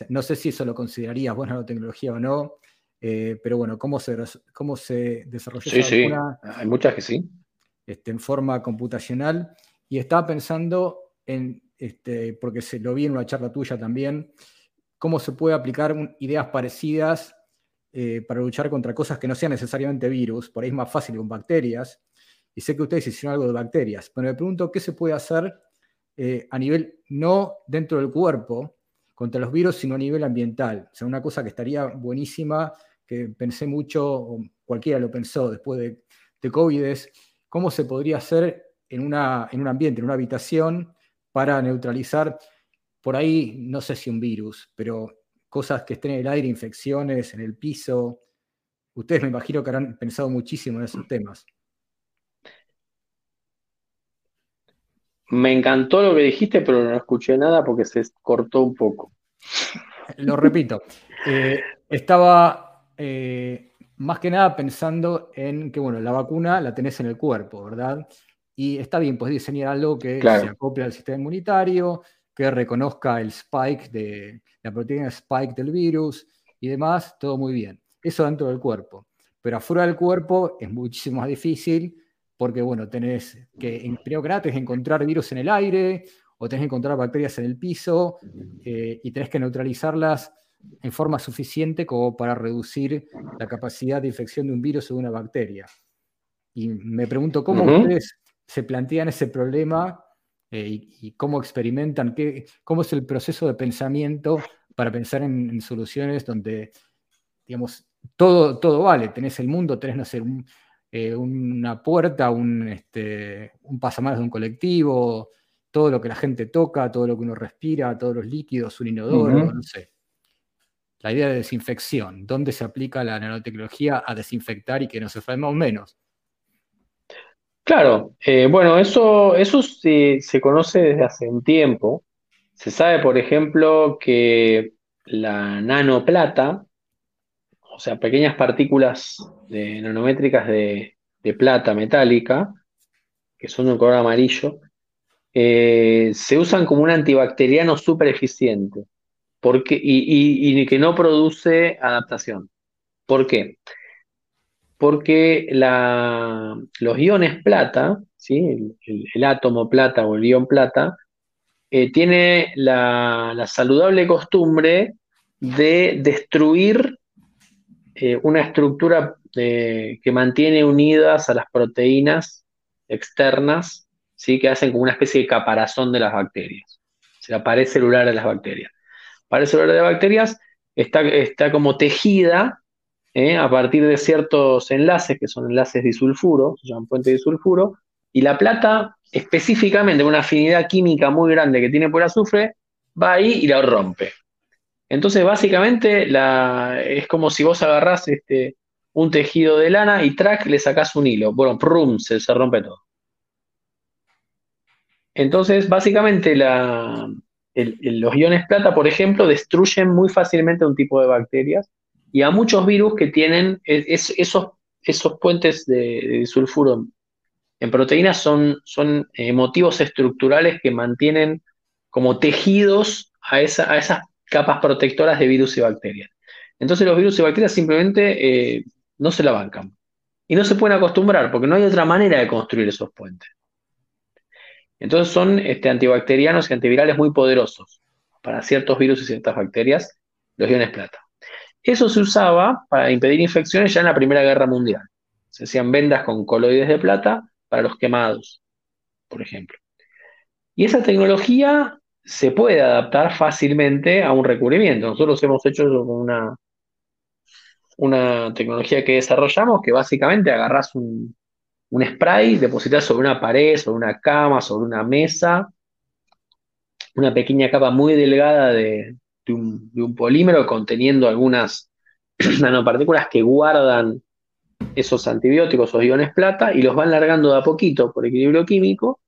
no sé si eso lo considerarías buena la tecnología o no, eh, pero bueno, cómo se, cómo se desarrolló esa sí. vacuna. Hay muchas que sí. Este, en forma computacional. Y estaba pensando en, este, porque se lo vi en una charla tuya también, cómo se puede aplicar ideas parecidas eh, para luchar contra cosas que no sean necesariamente virus, por ahí es más fácil con bacterias, y sé que ustedes hicieron algo de bacterias, pero me pregunto qué se puede hacer eh, a nivel no dentro del cuerpo contra los virus, sino a nivel ambiental. O sea, una cosa que estaría buenísima, que pensé mucho, o cualquiera lo pensó después de, COVID, es cómo se podría hacer en, una, en un ambiente, en una habitación, para neutralizar por ahí, no sé si un virus, pero cosas que estén en el aire, infecciones, en el piso. Ustedes me imagino que habrán pensado muchísimo en esos temas. Me encantó lo que dijiste, pero no escuché nada porque se cortó un poco. Lo repito. Eh, estaba eh, más que nada pensando en que, bueno, la vacuna la tenés en el cuerpo, ¿verdad? Y está bien, pues diseñar algo que se acople al sistema inmunitario, que reconozca el spike de la proteína spike del virus y demás, todo muy bien. Eso dentro del cuerpo. Pero afuera del cuerpo es muchísimo más difícil porque bueno, tenés que, primero que nada, tenés que encontrar virus en el aire o tenés que encontrar bacterias en el piso eh, y tenés que neutralizarlas en forma suficiente como para reducir la capacidad de infección de un virus o de una bacteria. Y me pregunto cómo ustedes se plantean ese problema eh, y, cómo experimentan, qué, cómo es el proceso de pensamiento para pensar en, soluciones donde, digamos, todo, todo vale. Tenés el mundo, tenés, no sé, eh, una puerta, un, este, un pasamanos de un colectivo, todo lo que la gente toca, todo lo que uno respira, todos los líquidos, un inodoro, no sé. La idea de desinfección, ¿dónde se aplica la nanotecnología a desinfectar y que nos enfermemos menos? Claro, eh, bueno, eso, eso se, se conoce desde hace un tiempo. Se sabe, por ejemplo, que la nanoplata, o sea, pequeñas partículas de, nanométricas de, plata metálica, que son de un color amarillo, eh, se usan como un antibacteriano súper eficiente porque, y, que no produce adaptación. ¿Por qué? porque los iones plata, ¿sí? el, átomo plata o el ion plata, eh, tiene la, saludable costumbre de destruir eh, una estructura eh, que mantiene unidas a las proteínas externas, ¿sí? que hacen como una especie de caparazón de las bacterias. O sea, pared celular de las bacterias. Pared celular de las bacterias está, está como tejida ¿eh? a partir de ciertos enlaces, que son enlaces disulfuro, se llaman puentes disulfuro, y la plata, específicamente una afinidad química muy grande que tiene por azufre, va ahí y la rompe. Entonces, básicamente, es como si vos agarrás este, un tejido de lana y track le sacás un hilo. Bueno, prum, se, rompe todo. Entonces, básicamente, los iones plata, por ejemplo, destruyen muy fácilmente un tipo de bacterias y a muchos virus que tienen esos, esos puentes de, sulfuro en proteínas son, son eh, motivos estructurales que mantienen como tejidos a, esa, a, capas protectoras de virus y bacterias. Entonces los virus y bacterias simplemente eh, no se la bancan. Y no se pueden acostumbrar porque no hay otra manera de construir esos puentes. Entonces son este, antibacterianos y antivirales muy poderosos para ciertos virus y ciertas bacterias, los iones plata. Eso se usaba para impedir infecciones ya en la Primera Guerra Mundial. Se hacían vendas con coloides de plata para los quemados, por ejemplo. Y esa tecnología se puede adaptar fácilmente a un recubrimiento. Nosotros hemos hecho eso con una, una tecnología que desarrollamos que básicamente agarras un, spray, depositas sobre una pared, sobre una cama, sobre una mesa, una pequeña capa muy delgada de, de un, polímero conteniendo algunas nanopartículas que guardan esos antibióticos, o iones plata, y los van largando de a poquito por equilibrio químico.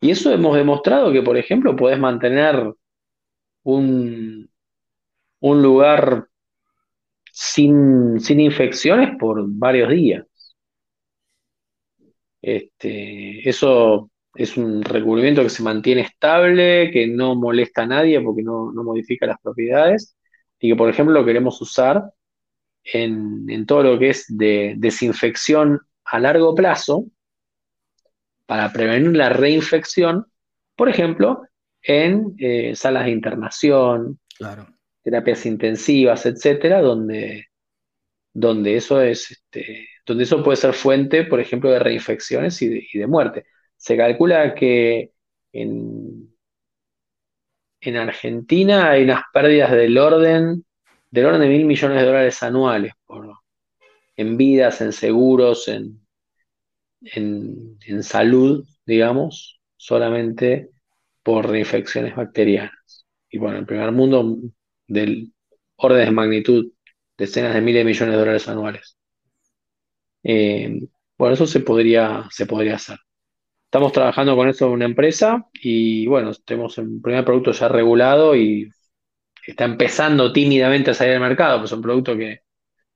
Y eso hemos demostrado que, por ejemplo, puedes mantener un, un lugar sin, sin, infecciones por varios días. Este, eso es un recubrimiento que se mantiene estable, que no molesta a nadie porque no, modifica las propiedades y que, por ejemplo, lo queremos usar en, todo lo que es de desinfección a largo plazo para prevenir la reinfección, por ejemplo, en eh, salas de internación, terapias intensivas, etcétera, donde, donde eso es este, donde eso puede ser fuente, por ejemplo, de reinfecciones y de muerte. Se calcula que en, en Argentina hay unas pérdidas del orden, del orden de mil millones de dólares anuales en vidas, en seguros, en, en, salud, digamos, solamente por reinfecciones bacterianas. Y bueno, en el primer mundo, del orden de magnitud, decenas de miles de millones de dólares anuales. Eh, bueno, eso se podría, se podría hacer. Estamos trabajando con eso en una empresa y bueno, tenemos el primer producto ya regulado y está empezando tímidamente a salir al mercado, pues es un producto que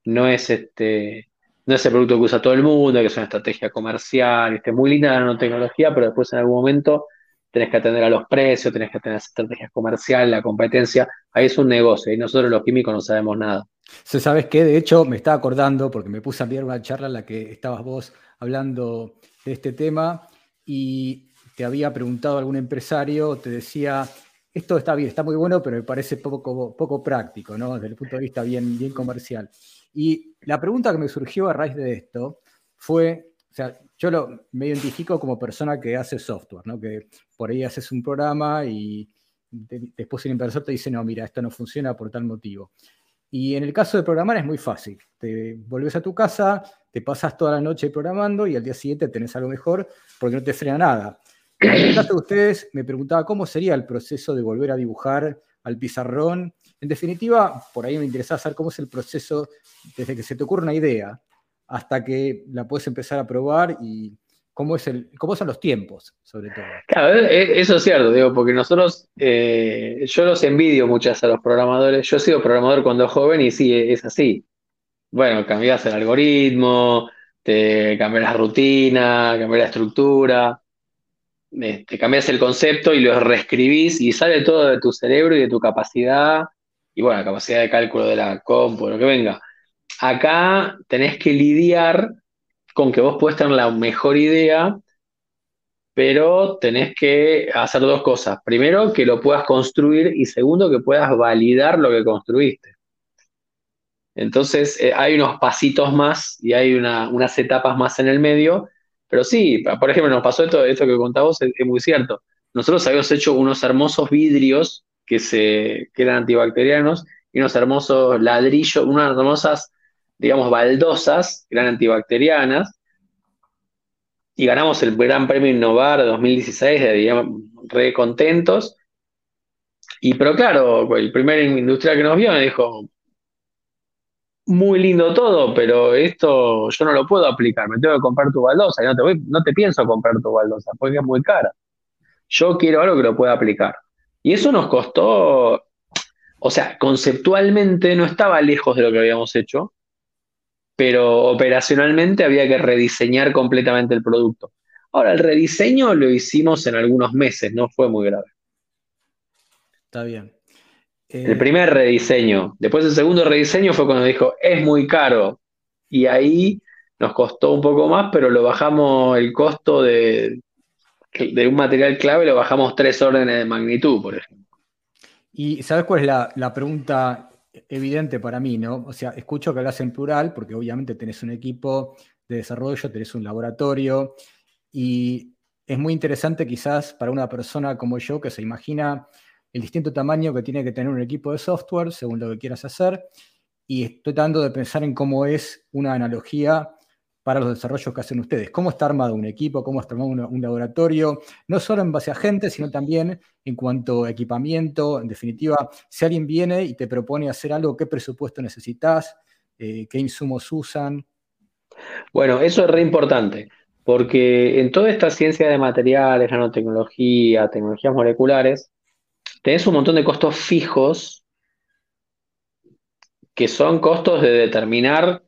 no es este, no es el producto que usa todo el mundo, que es una estrategia comercial, este, muy linda la nanotecnología, pero después en algún momento tenés que atender a los precios, tenés que tener estrategias comerciales, la competencia, ahí es un negocio y nosotros los químicos no sabemos nada. Sabes qué, de hecho me estaba acordando, porque me puse a ver una charla en la que estabas vos hablando de este tema, y te había preguntado algún empresario, te decía, esto está bien, está muy bueno, pero me parece poco, poco práctico, ¿no? Desde el punto de vista bien, bien comercial. Y la pregunta que me surgió a raíz de esto fue, o sea, yo lo, me identifico como persona que hace software, ¿no? Que por ahí haces un programa y después el inversor te dice, no, mira, esto no funciona por tal motivo. Y en el caso de programar es muy fácil. Te volvés a tu casa, te pasas toda la noche programando y al día siguiente tenés algo mejor porque no te frena nada. En el caso de ustedes, me preguntaba cómo sería el proceso de volver a dibujar al pizarrón. En definitiva, por ahí me interesaba saber cómo es el proceso desde que se te ocurre una idea hasta que la puedes empezar a probar y cómo, es el, cómo son los tiempos, sobre todo. Claro, eso es cierto, digo, porque nosotros, eh, yo los envidio muchas a los programadores. Yo he sido programador cuando joven y sí, es así. Bueno, cambias el algoritmo, te cambias la rutina, cambias la estructura te cambias el concepto y lo reescribís y sale todo de tu cerebro y de tu capacidad, y bueno, capacidad de cálculo de la compu, lo que venga. Acá tenés que lidiar con que vos puedes tener la mejor idea, pero tenés que hacer dos cosas. Primero, que lo puedas construir y segundo, que puedas validar lo que construiste. Entonces, eh, hay unos pasitos más y hay unas etapas más en el medio pero sí, por ejemplo, nos pasó esto, esto que contabas, es, es muy cierto. Nosotros habíamos hecho unos hermosos vidrios que, se, que eran antibacterianos y unos hermosos ladrillos, unas hermosas, digamos, baldosas que eran antibacterianas. Y ganamos el Gran Premio Innovar de 2016, digamos, re contentos. Y pero claro, el primer industrial que nos vio me dijo, muy lindo todo, pero esto yo no lo puedo aplicar, me tengo que comprar tu baldosa y no te, no te pienso comprar tu baldosa porque es muy cara. Yo quiero algo que lo pueda aplicar. Y eso nos costó, o sea, conceptualmente no estaba lejos de lo que habíamos hecho, pero operacionalmente había que rediseñar completamente el producto. Ahora, el rediseño lo hicimos en algunos meses, no fue muy grave. Está bien. El primer rediseño. Después el segundo rediseño fue cuando dijo, es muy caro. Y ahí nos costó un poco más, pero lo bajamos el costo de, de un material clave, lo bajamos tres órdenes de magnitud, por ejemplo. Y ¿sabes cuál es la, pregunta evidente para mí, no? O sea, escucho que hablas en plural, porque obviamente tenés un equipo de desarrollo, tenés un laboratorio, y es muy interesante quizás para una persona como yo que se imagina el distinto tamaño que tiene que tener un equipo de software según lo que quieras hacer. Y estoy tratando de pensar en cómo es una analogía para los desarrollos que hacen ustedes. ¿Cómo está armado un equipo? ¿Cómo está armado un, laboratorio? No solo en base a gente, sino también en cuanto a equipamiento. En definitiva, si alguien viene y te propone hacer algo, ¿qué presupuesto necesitas? Eh, ¿Qué insumos usan? Bueno, eso es re importante, porque en toda esta ciencia de materiales, nanotecnología, tecnologías moleculares, tenés un montón de costos fijos que son costos de determinar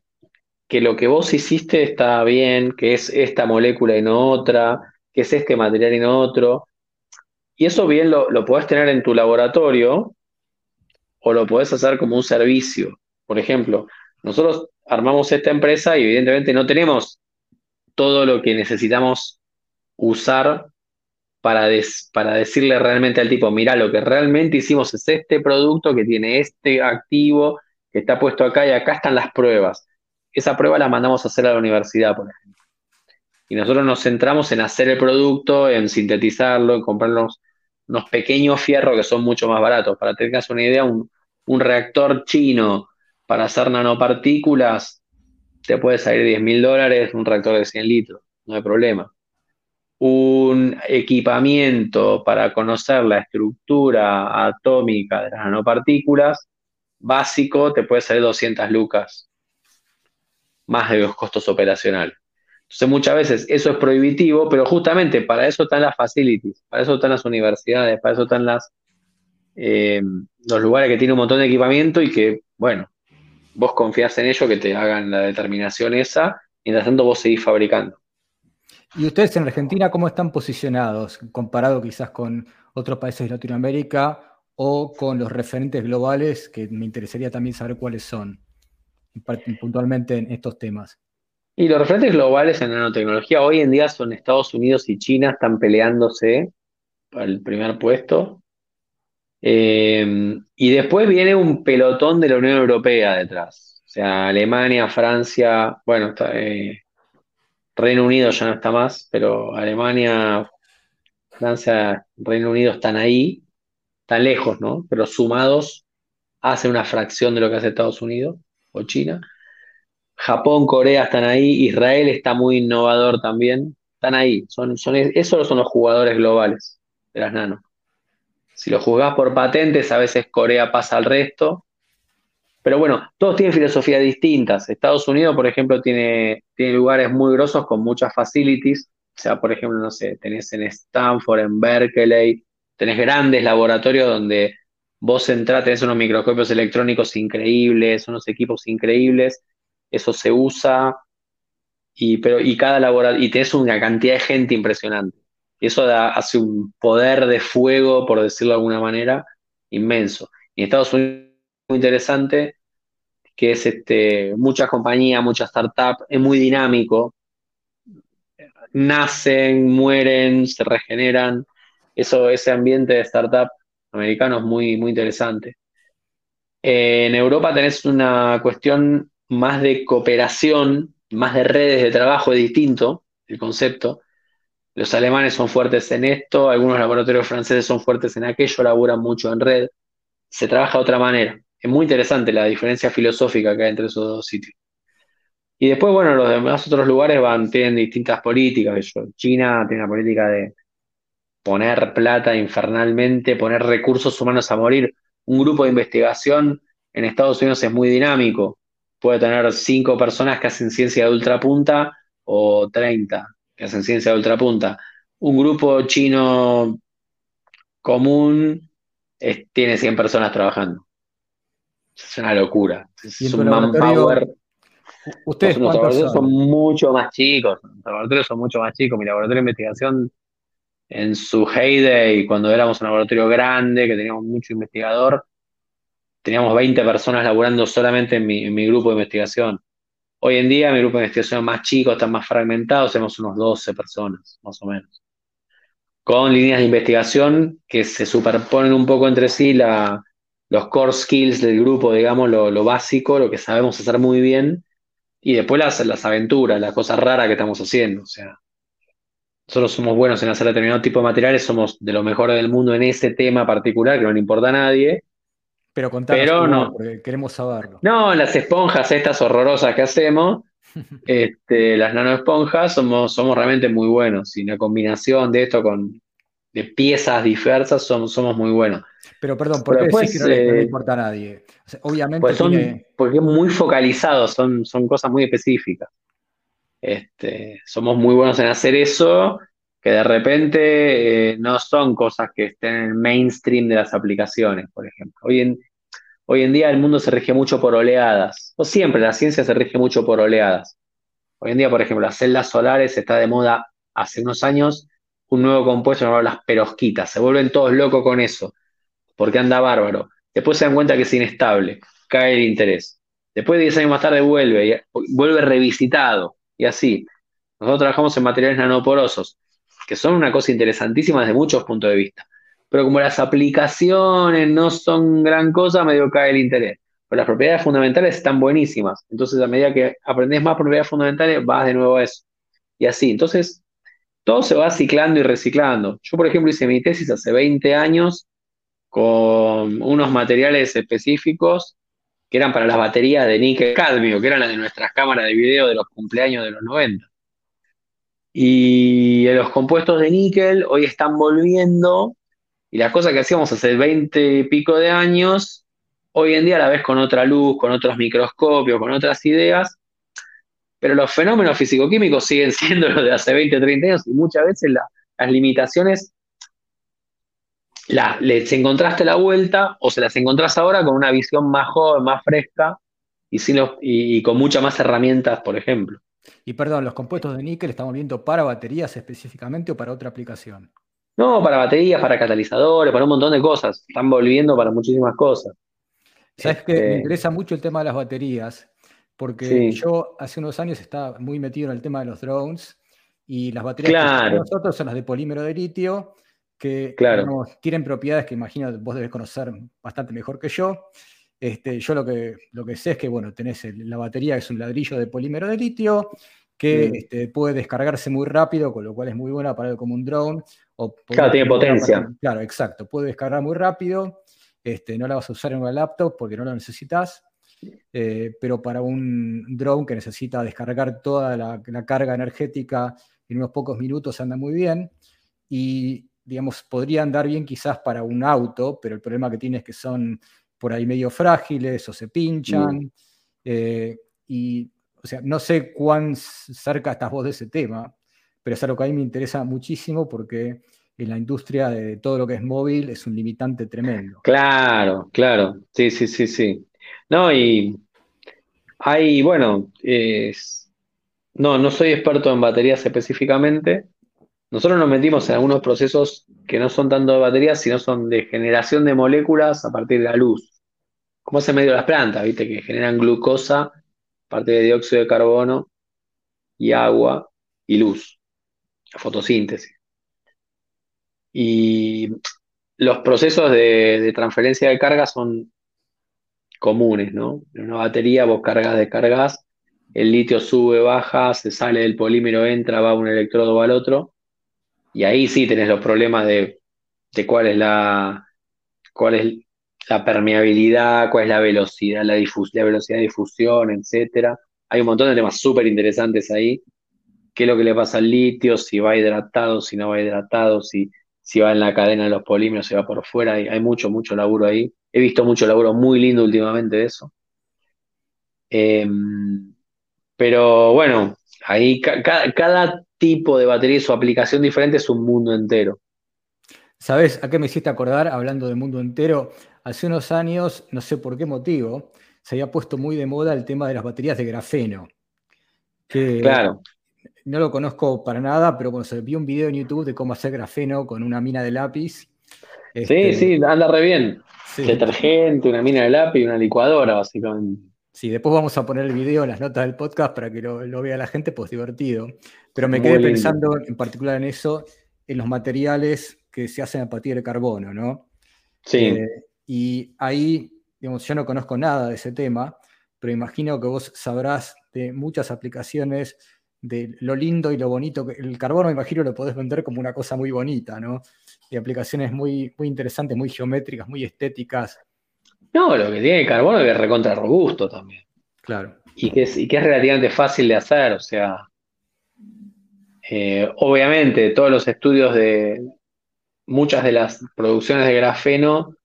que lo que vos hiciste está bien, que es esta molécula y no otra, que es este material y no otro. Y eso bien lo, lo podés tener en tu laboratorio o lo podés hacer como un servicio. Por ejemplo, nosotros armamos esta empresa y evidentemente no tenemos todo lo que necesitamos usar para, para decirle realmente al tipo, mira, lo que realmente hicimos es este producto que tiene este activo, que está puesto acá y acá están las pruebas. Esa prueba la mandamos a hacer a la universidad, por ejemplo. Y nosotros nos centramos en hacer el producto, en sintetizarlo, en comprarnos unos pequeños fierros que son mucho más baratos. Para que tengas una idea, un, un reactor chino para hacer nanopartículas te puede salir 10 mil dólares, un reactor de 100 litros, no hay problema un equipamiento para conocer la estructura atómica de las nanopartículas básico te puede salir 200 lucas, más de los costos operacionales. Entonces muchas veces eso es prohibitivo, pero justamente para eso están las facilities, para eso están las universidades, para eso están las, eh, los lugares que tienen un montón de equipamiento y que, bueno, vos confías en ellos que te hagan la determinación esa, mientras tanto vos seguís fabricando. ¿Y ustedes en Argentina cómo están posicionados comparado quizás con otros países de Latinoamérica o con los referentes globales que me interesaría también saber cuáles son puntualmente en estos temas? Y los referentes globales en nanotecnología hoy en día son Estados Unidos y China, están peleándose para el primer puesto. Eh, y después viene un pelotón de la Unión Europea detrás. O sea, Alemania, Francia, bueno, eh, Reino Unido ya no está más, pero Alemania, Francia, Reino Unido están ahí, están lejos, ¿no? Pero sumados hacen una fracción de lo que hace Estados Unidos o China. Japón, Corea están ahí, Israel está muy innovador también, están ahí, son, son, esos son los jugadores globales de las nano. Si lo juzgás por patentes, a veces Corea pasa al resto, pero bueno, todos tienen filosofías distintas. Estados Unidos, por ejemplo, tiene, tiene lugares muy grosos con muchas facilities. O sea, por ejemplo, no sé, tenés en Stanford, en Berkeley, tenés grandes laboratorios donde vos entrás, tenés unos microscopios electrónicos increíbles, unos equipos increíbles, eso se usa, y, pero, y cada laboratorio, y tenés una cantidad de gente impresionante. Y eso da, hace un poder de fuego, por decirlo de alguna manera, inmenso. Y en Estados Unidos muy interesante, que es este, muchas compañías, muchas startups, es muy dinámico. Nacen, mueren, se regeneran. Eso, ese ambiente de startup americano es muy, muy interesante. en Europa tenés una cuestión más de cooperación, más de redes de trabajo, es distinto el concepto. Los alemanes son fuertes en esto, algunos laboratorios franceses son fuertes en aquello, laburan mucho en red. Se trabaja de otra manera. Es muy interesante la diferencia filosófica que hay entre esos dos sitios. Y después, bueno, los demás otros lugares van, tienen distintas políticas. China tiene una política de poner plata infernalmente, poner recursos humanos a morir. Un grupo de investigación en Estados Unidos es muy dinámico puede tener cinco personas que hacen ciencia de ultrapunta o 30 que hacen ciencia de ultrapunta. Un grupo chino común tiene 100 personas trabajando. Es una locura. Es un manpower. Ustedes los laboratorios son mucho más chicos. Los laboratorios son mucho más chicos. Mi laboratorio de investigación en su heyday, cuando éramos un laboratorio grande, que teníamos mucho investigador, teníamos 20 personas laburando solamente en mi, grupo de investigación. Hoy en día mi grupo de investigación es más chico, está más fragmentado, somos unos 12 personas, más o menos. Con líneas de investigación que se superponen un poco entre sí los core skills del grupo, digamos, lo, básico, lo que sabemos hacer muy bien, y después las, las aventuras, las cosas raras que estamos haciendo. O sea, nosotros somos buenos en hacer determinado tipo de materiales, somos de los mejores del mundo en ese tema particular que no le importa a nadie, pero contanos no. porque queremos saberlo. No, las esponjas estas horrorosas que hacemos, este, las nanoesponjas, somos, somos realmente muy buenos. Y una combinación de esto con de piezas diversas somos, somos muy buenos. Pero perdón, ¿por qué decís que no, le, eh, importa a nadie? obviamente pues porque es muy focalizado, son, son cosas muy específicas. Este, somos muy buenos en hacer eso, que de repente eh, no son cosas que estén en el mainstream de las aplicaciones, por ejemplo. Hoy en, hoy en día el mundo se rige mucho por oleadas, o siempre la ciencia se rige mucho por oleadas. Hoy en día, por ejemplo, las celdas solares está de moda hace unos años un nuevo compuesto llamado las perosquitas. Se vuelven todos locos con eso, porque anda bárbaro. Después se dan cuenta que es inestable, cae el interés. Después de 10 años más tarde vuelve, vuelve revisitado, y así. Nosotros trabajamos en materiales nanoporosos que son una cosa interesantísima desde muchos puntos de vista. Pero como las aplicaciones no son gran cosa, medio cae el interés. Pero las propiedades fundamentales están buenísimas. Entonces, a medida que aprendes más propiedades fundamentales, vas de nuevo a eso. Y así. Entonces, todo se va ciclando y reciclando. Yo, por ejemplo, hice mi tesis hace 20 años con unos materiales específicos que eran para las baterías de níquel cadmio, que eran las de nuestras cámaras de video de los cumpleaños de los 90. Y los compuestos de níquel hoy están volviendo y las cosas que hacíamos hace 20 y pico de años, hoy en día la ves con otra luz, con otros microscopios, con otras ideas, pero los fenómenos físico-químicos siguen siendo los de hace 20 o 30 años y muchas veces las limitaciones les encontraste la vuelta o se las encontrás ahora con una visión más joven, más fresca y, sin y con muchas más herramientas, por ejemplo. Y perdón, los compuestos de níquel estamos viendo para baterías específicamente o para otra aplicación. No, para baterías, para catalizadores, para un montón de cosas. Están volviendo para muchísimas cosas. Sabes que me este interesa mucho el tema de las baterías, porque yo hace unos años estaba muy metido en el tema de los drones y las baterías que nosotros son las de polímero de litio, que Claro. tienen propiedades que imagino vos debes conocer bastante mejor que yo. Este, yo lo que, lo que sé es que, bueno, tenés la batería, que es un ladrillo de polímero de litio, que Mm. este, puede descargarse muy rápido, con lo cual es muy buena para algo como un drone. O Claro, tiene potencia. Claro, exacto. Puede descargar muy rápido. Este, no la vas a usar en una laptop porque no la necesitas. eh, pero para un drone que necesita descargar toda la, la carga energética en unos pocos minutos anda muy bien. Y, digamos, podría andar bien quizás para un auto, pero el problema que tiene es que son por ahí medio frágiles o se pinchan. eh, y, o sea, no sé cuán cerca estás vos de ese tema, pero es algo que a mí me interesa muchísimo porque en la industria de todo lo que es móvil es un limitante tremendo. Claro, claro. Sí, sí, sí, sí. No, y hay, bueno, es- no, no soy experto en baterías específicamente. Nosotros nos metimos en algunos procesos que no son tanto de baterías, sino son de generación de moléculas a partir de la luz. Como es en medio las plantas, ¿viste? Que generan glucosa a partir de dióxido de carbono y agua y luz, fotosíntesis. Y los procesos de, transferencia de carga son comunes, ¿no? En una batería vos cargas, descargas, el litio sube, baja, se sale del polímero, entra, va un electrodo, al otro, y ahí sí tenés los problemas de, de cuál es la, cuál es la permeabilidad, cuál es la velocidad, la, la velocidad de difusión, etcétera. Hay un montón de temas súper interesantes ahí. ¿Qué es lo que le pasa al litio? Si va hidratado, si no va hidratado, si, si va en la cadena de los polímeros, si va por fuera. Hay, hay mucho, mucho laburo ahí. He visto mucho laburo muy lindo últimamente de eso. Eh, pero bueno, ahí ca- ca- cada tipo de batería y su aplicación diferente es un mundo entero. ¿Sabes a qué me hiciste acordar hablando del mundo entero? Hace unos años, no sé por qué motivo, se había puesto muy de moda el tema de las baterías de grafeno. Que Claro, no lo conozco para nada, pero cuando se vi un video en YouTube de cómo hacer grafeno con una mina de lápiz. sí, este, sí, anda re bien. sí, Detergente, una mina de lápiz y una licuadora, básicamente. Sí, después vamos a poner el video en las notas del podcast para que lo, lo vea la gente, pues divertido. Pero me Muy quedé lindo. pensando en particular en eso, en los materiales que se hacen a partir de carbono, ¿no? Sí, Eh, y ahí, digamos, yo no conozco nada de ese tema, pero imagino que vos sabrás de muchas aplicaciones de lo lindo y lo bonito. que El carbono, me imagino, lo podés vender como una cosa muy bonita, ¿no? Y aplicaciones muy, muy interesantes, muy geométricas, muy estéticas. No, lo que tiene el carbono es que es recontra robusto también. Claro. Y que es, y que es relativamente fácil de hacer, o sea, eh, obviamente todos los estudios de muchas de las producciones de grafeno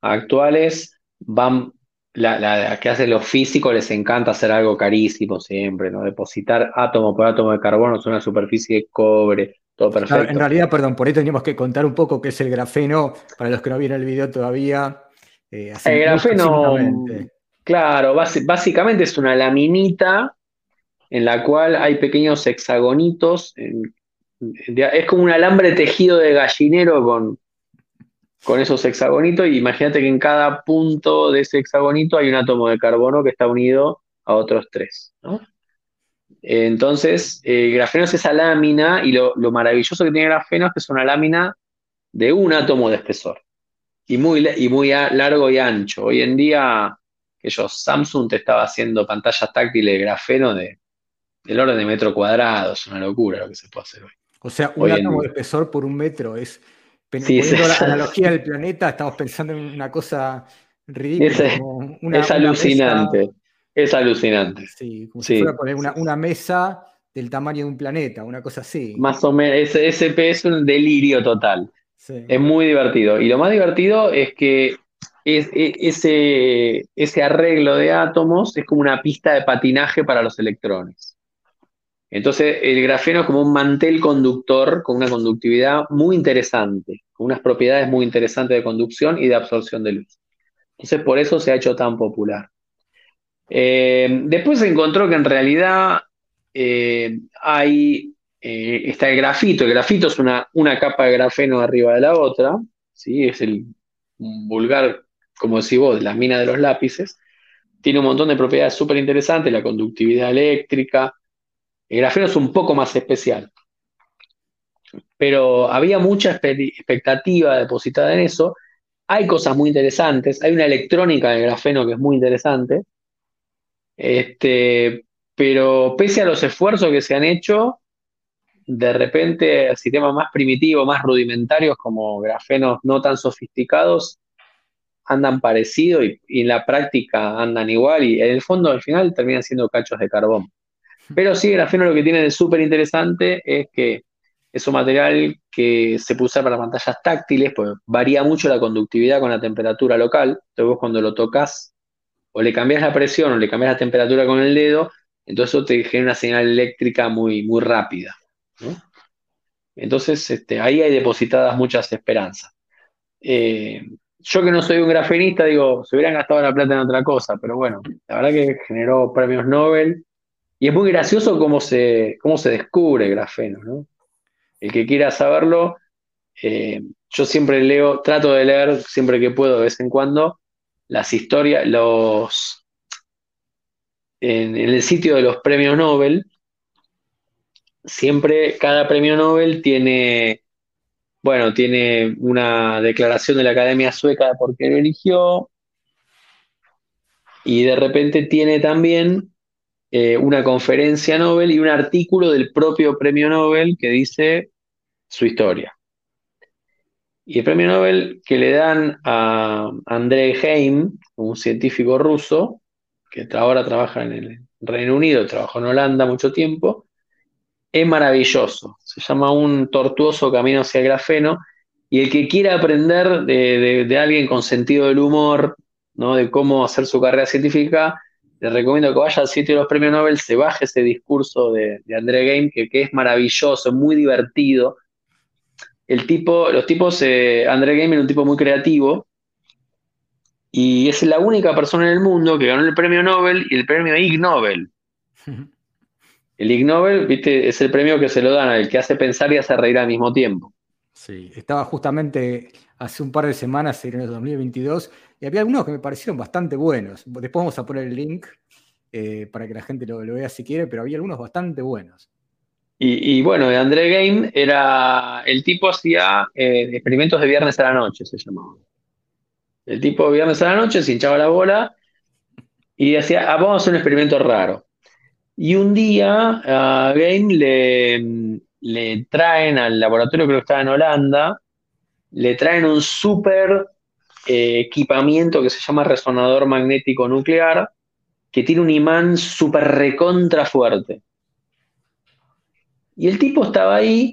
actuales van, la, la que hacen los físicos les encanta hacer algo carísimo siempre, ¿no? Depositar átomo por átomo de carbono sobre una superficie de cobre, todo Claro, perfecto. en realidad, perdón, por ahí teníamos que contar un poco qué es el grafeno, para los que no vieron el video todavía. Eh, así El muy grafeno, claro, básicamente es una laminita en la cual hay pequeños hexagonitos. en- de- es como un alambre tejido de gallinero con, con esos hexagonitos. Y imagínate que en cada punto de ese hexagonito hay un átomo de carbono que está unido a otros tres, ¿no? Entonces, el grafeno es esa lámina y lo, lo maravilloso que tiene el grafeno es que es una lámina de un átomo de espesor y muy, y muy a- largo y ancho. Hoy en día, que yo, Samsung te estaba haciendo pantallas táctiles de grafeno de, del orden de metro cuadrado, es una locura lo que se puede hacer hoy. O sea, un átomo de espesor por un metro es. Sí, es- la analogía del planeta, estamos pensando en una cosa ridícula. Es- como una- es una alucinante, es alucinante. sí, como si Sí. fuera poner una, una mesa del tamaño de un planeta, una cosa así. Más o menos, ese, ese es un delirio total. Es muy divertido. Y lo más divertido es que e- ese, ese arreglo de átomos es como una pista de patinaje para los electrones. Entonces, el grafeno es como un mantel conductor con una conductividad muy interesante, con unas propiedades muy interesantes de conducción y de absorción de luz. Entonces, por eso se ha hecho tan popular. Eh, después se encontró que en realidad eh, hay, eh, está el grafito. El grafito es una, una capa de grafeno arriba de la otra, ¿sí? Es el vulgar, como decís vos, de las minas de los lápices. Tiene un montón de propiedades súper interesantes, la conductividad eléctrica. El grafeno es un poco más especial. pero había mucha expectativa depositada en eso. Hay cosas muy interesantes, hay una electrónica del grafeno que es muy interesante, este, pero pese a los esfuerzos que se han hecho, de repente sistemas más primitivos, más rudimentarios como grafenos no tan sofisticados, andan parecido y, en la práctica andan igual y en el fondo al final terminan siendo cachos de carbón. Pero sí, grafeno lo que tiene de súper interesante es que es un material que se puede usar para pantallas táctiles, pues varía mucho la conductividad con la temperatura local. Entonces vos cuando lo tocas o le cambias la presión o le cambias la temperatura con el dedo, entonces eso te genera una señal eléctrica muy, muy rápida. Entonces este, ahí hay depositadas muchas esperanzas. Eh, yo que no soy un grafenista, digo, se hubieran gastado la plata en otra cosa, pero bueno, la verdad que generó premios Nobel y es muy gracioso cómo se, cómo se descubre el grafeno, ¿no? El que quiera saberlo, eh, yo siempre leo, trato de leer siempre que puedo, de vez en cuando, las historias, los... En el sitio de los premios Nobel, siempre cada premio Nobel tiene bueno, tiene una declaración de la Academia Sueca de por qué lo eligió. Y de repente tiene también eh, una conferencia Nobel y un artículo del propio premio Nobel que dice su historia. Y el premio Nobel que le dan a André Heim, un científico ruso, que ahora trabaja en el Reino Unido, trabajó en Holanda mucho tiempo, es maravilloso. Se llama Un tortuoso camino hacia el grafeno. Y el que quiera aprender de, alguien con sentido del humor, ¿no? de cómo hacer su carrera científica, le recomiendo que vaya al sitio de los premios Nobel, se baje ese discurso de, André Game, que, es maravilloso, muy divertido. El tipo, los tipos, eh, André Game es un tipo muy creativo, y es la única persona en el mundo que ganó el premio Nobel y el premio Ig Nobel. El Ig Nobel, viste, es el premio que se lo dan al que hace pensar y hace reír al mismo tiempo. Sí, estaba justamente hace un par de semanas en el 2022 y había algunos que me parecieron bastante buenos. Después vamos a poner el link eh, para que la gente lo, vea si quiere, pero había algunos bastante buenos. Y, bueno, André Game era, el tipo hacía eh, experimentos de viernes a la noche, se llamaba. El tipo de viernes a la noche se hinchaba la bola y decía, ah, vamos a hacer un experimento raro. Y un día a Game le, traen al laboratorio, creo que estaba en Holanda, le traen un súper eh, equipamiento que se llama resonador magnético nuclear, que tiene un imán súper recontra fuerte. Y el tipo estaba ahí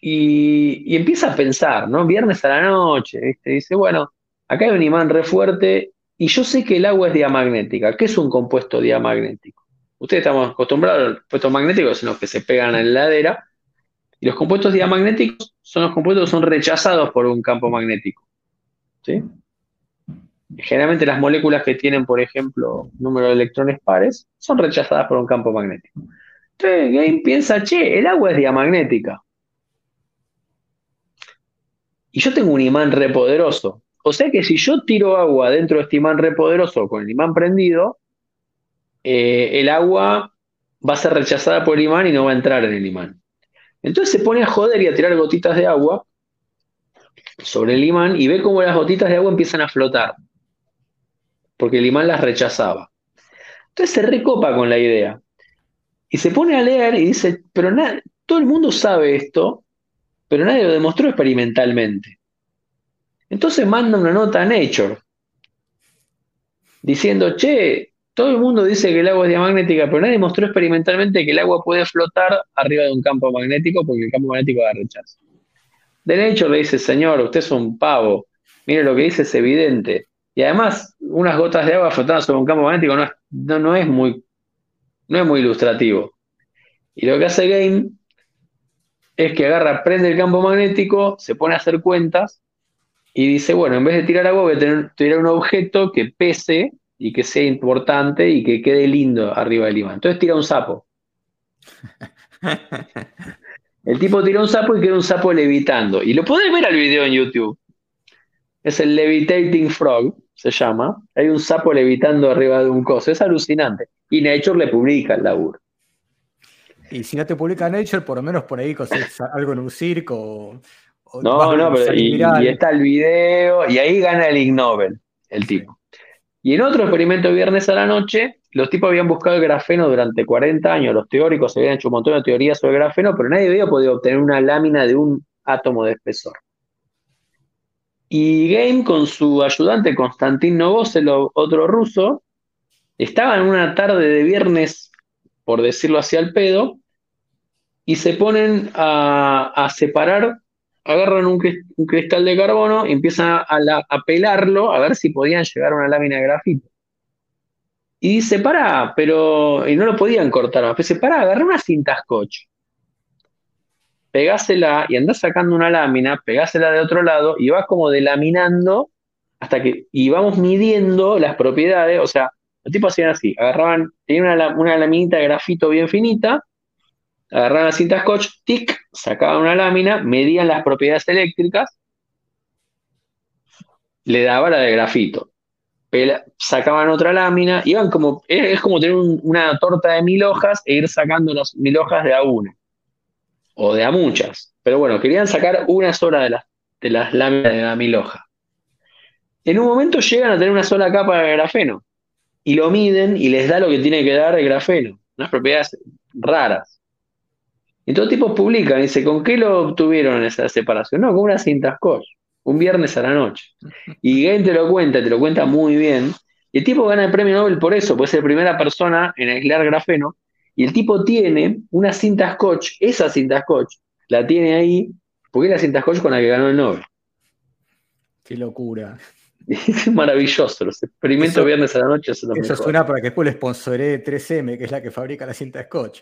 y, empieza a pensar, ¿no? Viernes a la noche, Dice, bueno, acá hay un imán re fuerte y yo sé que el agua es diamagnética. ¿Qué es un compuesto diamagnético? Ustedes estamos acostumbrados a los compuestos magnéticos los que se pegan en la heladera. Y los compuestos diamagnéticos son los compuestos que son rechazados por un campo magnético. ¿sí? Generalmente las moléculas que tienen, por ejemplo, número de electrones pares, son rechazadas por un campo magnético. Entonces Game piensa, che, el agua es diamagnética. Y yo tengo un imán repoderoso. O sea que si yo tiro agua dentro de este imán repoderoso con el imán prendido, eh, el agua va a ser rechazada por el imán y no va a entrar en el imán. Entonces se pone a joder y a tirar gotitas de agua sobre el imán y ve cómo las gotitas de agua empiezan a flotar, porque el imán las rechazaba. Entonces se recopa con la idea y se pone a leer y dice, pero todo el mundo sabe esto, pero nadie lo demostró experimentalmente. Entonces manda una nota a Nature diciendo, che, todo el mundo dice que el agua es diamagnética, pero nadie demostró experimentalmente que el agua puede flotar arriba de un campo magnético porque el campo magnético da rechazo. De hecho le dice, señor, usted es un pavo. Mire, lo que dice es evidente. Y además, unas gotas de agua flotando sobre un campo magnético no es, no, es, muy, no es muy ilustrativo. Y lo que hace Game es que agarra, prende el campo magnético, se pone a hacer cuentas y dice, bueno, en vez de tirar agua voy a tener, tirar un objeto que pese y que sea importante y que quede lindo arriba del imán. Entonces tira un sapo. El tipo tira un sapo y queda un sapo levitando. Y lo podés ver al video en YouTube. Es el Levitating Frog, se llama. Hay un sapo levitando arriba de un coso. Es alucinante. Y Nature le publica el laburo. Y si no te publica Nature, por lo menos por ahí conseguís algo en un circo. no, no, pero y, está el video, y ahí gana el Ig Nobel, el tipo. Y en otro experimento viernes a la noche, los tipos habían buscado el grafeno durante 40 años, los teóricos habían hecho un montón de teorías sobre el grafeno, pero nadie había podido obtener una lámina de un átomo de espesor. Y Game con su ayudante Konstantin Novosel, otro ruso, estaban una tarde de viernes, por decirlo así al pedo, y se ponen a, separar, agarran un, cristal de carbono y empiezan a, pelarlo a ver si podían llegar a una lámina de grafito. Y dice, pará, pero. Y no lo podían cortar. Dice, pará, agarra una cinta scotch. Pegásela y andás sacando una lámina, pegásela de otro lado y vas como delaminando hasta que. Y vamos midiendo las propiedades. O sea, los tipos hacían así: agarraban, tenían una, una laminita de grafito bien finita, agarraban la cinta scotch, tic, sacaban una lámina, medían las propiedades eléctricas, le daba la de grafito sacaban otra lámina, iban como, es, como tener una torta de mil hojas e ir sacando las mil hojas de a una, o de a muchas, pero bueno, querían sacar una sola de las, de las láminas de la mil hojas. En un momento llegan a tener una sola capa de grafeno, y lo miden y les da lo que tiene que dar el grafeno, unas propiedades raras. Y todo tipo publican, dice, ¿con qué lo obtuvieron esa separación? No, con una cinta scotch un viernes a la noche. Y Game te lo cuenta, te lo cuenta muy bien. Y el tipo gana el premio Nobel por eso, pues es la primera persona en aislar grafeno. Y el tipo tiene una cinta scotch, esa cinta scotch, la tiene ahí, porque es la cinta scotch con la que ganó el Nobel. Qué locura. Es maravilloso, los experimentos viernes a la noche. Eso suena para que después le sponsoree 3M, que es la que fabrica la cinta scotch.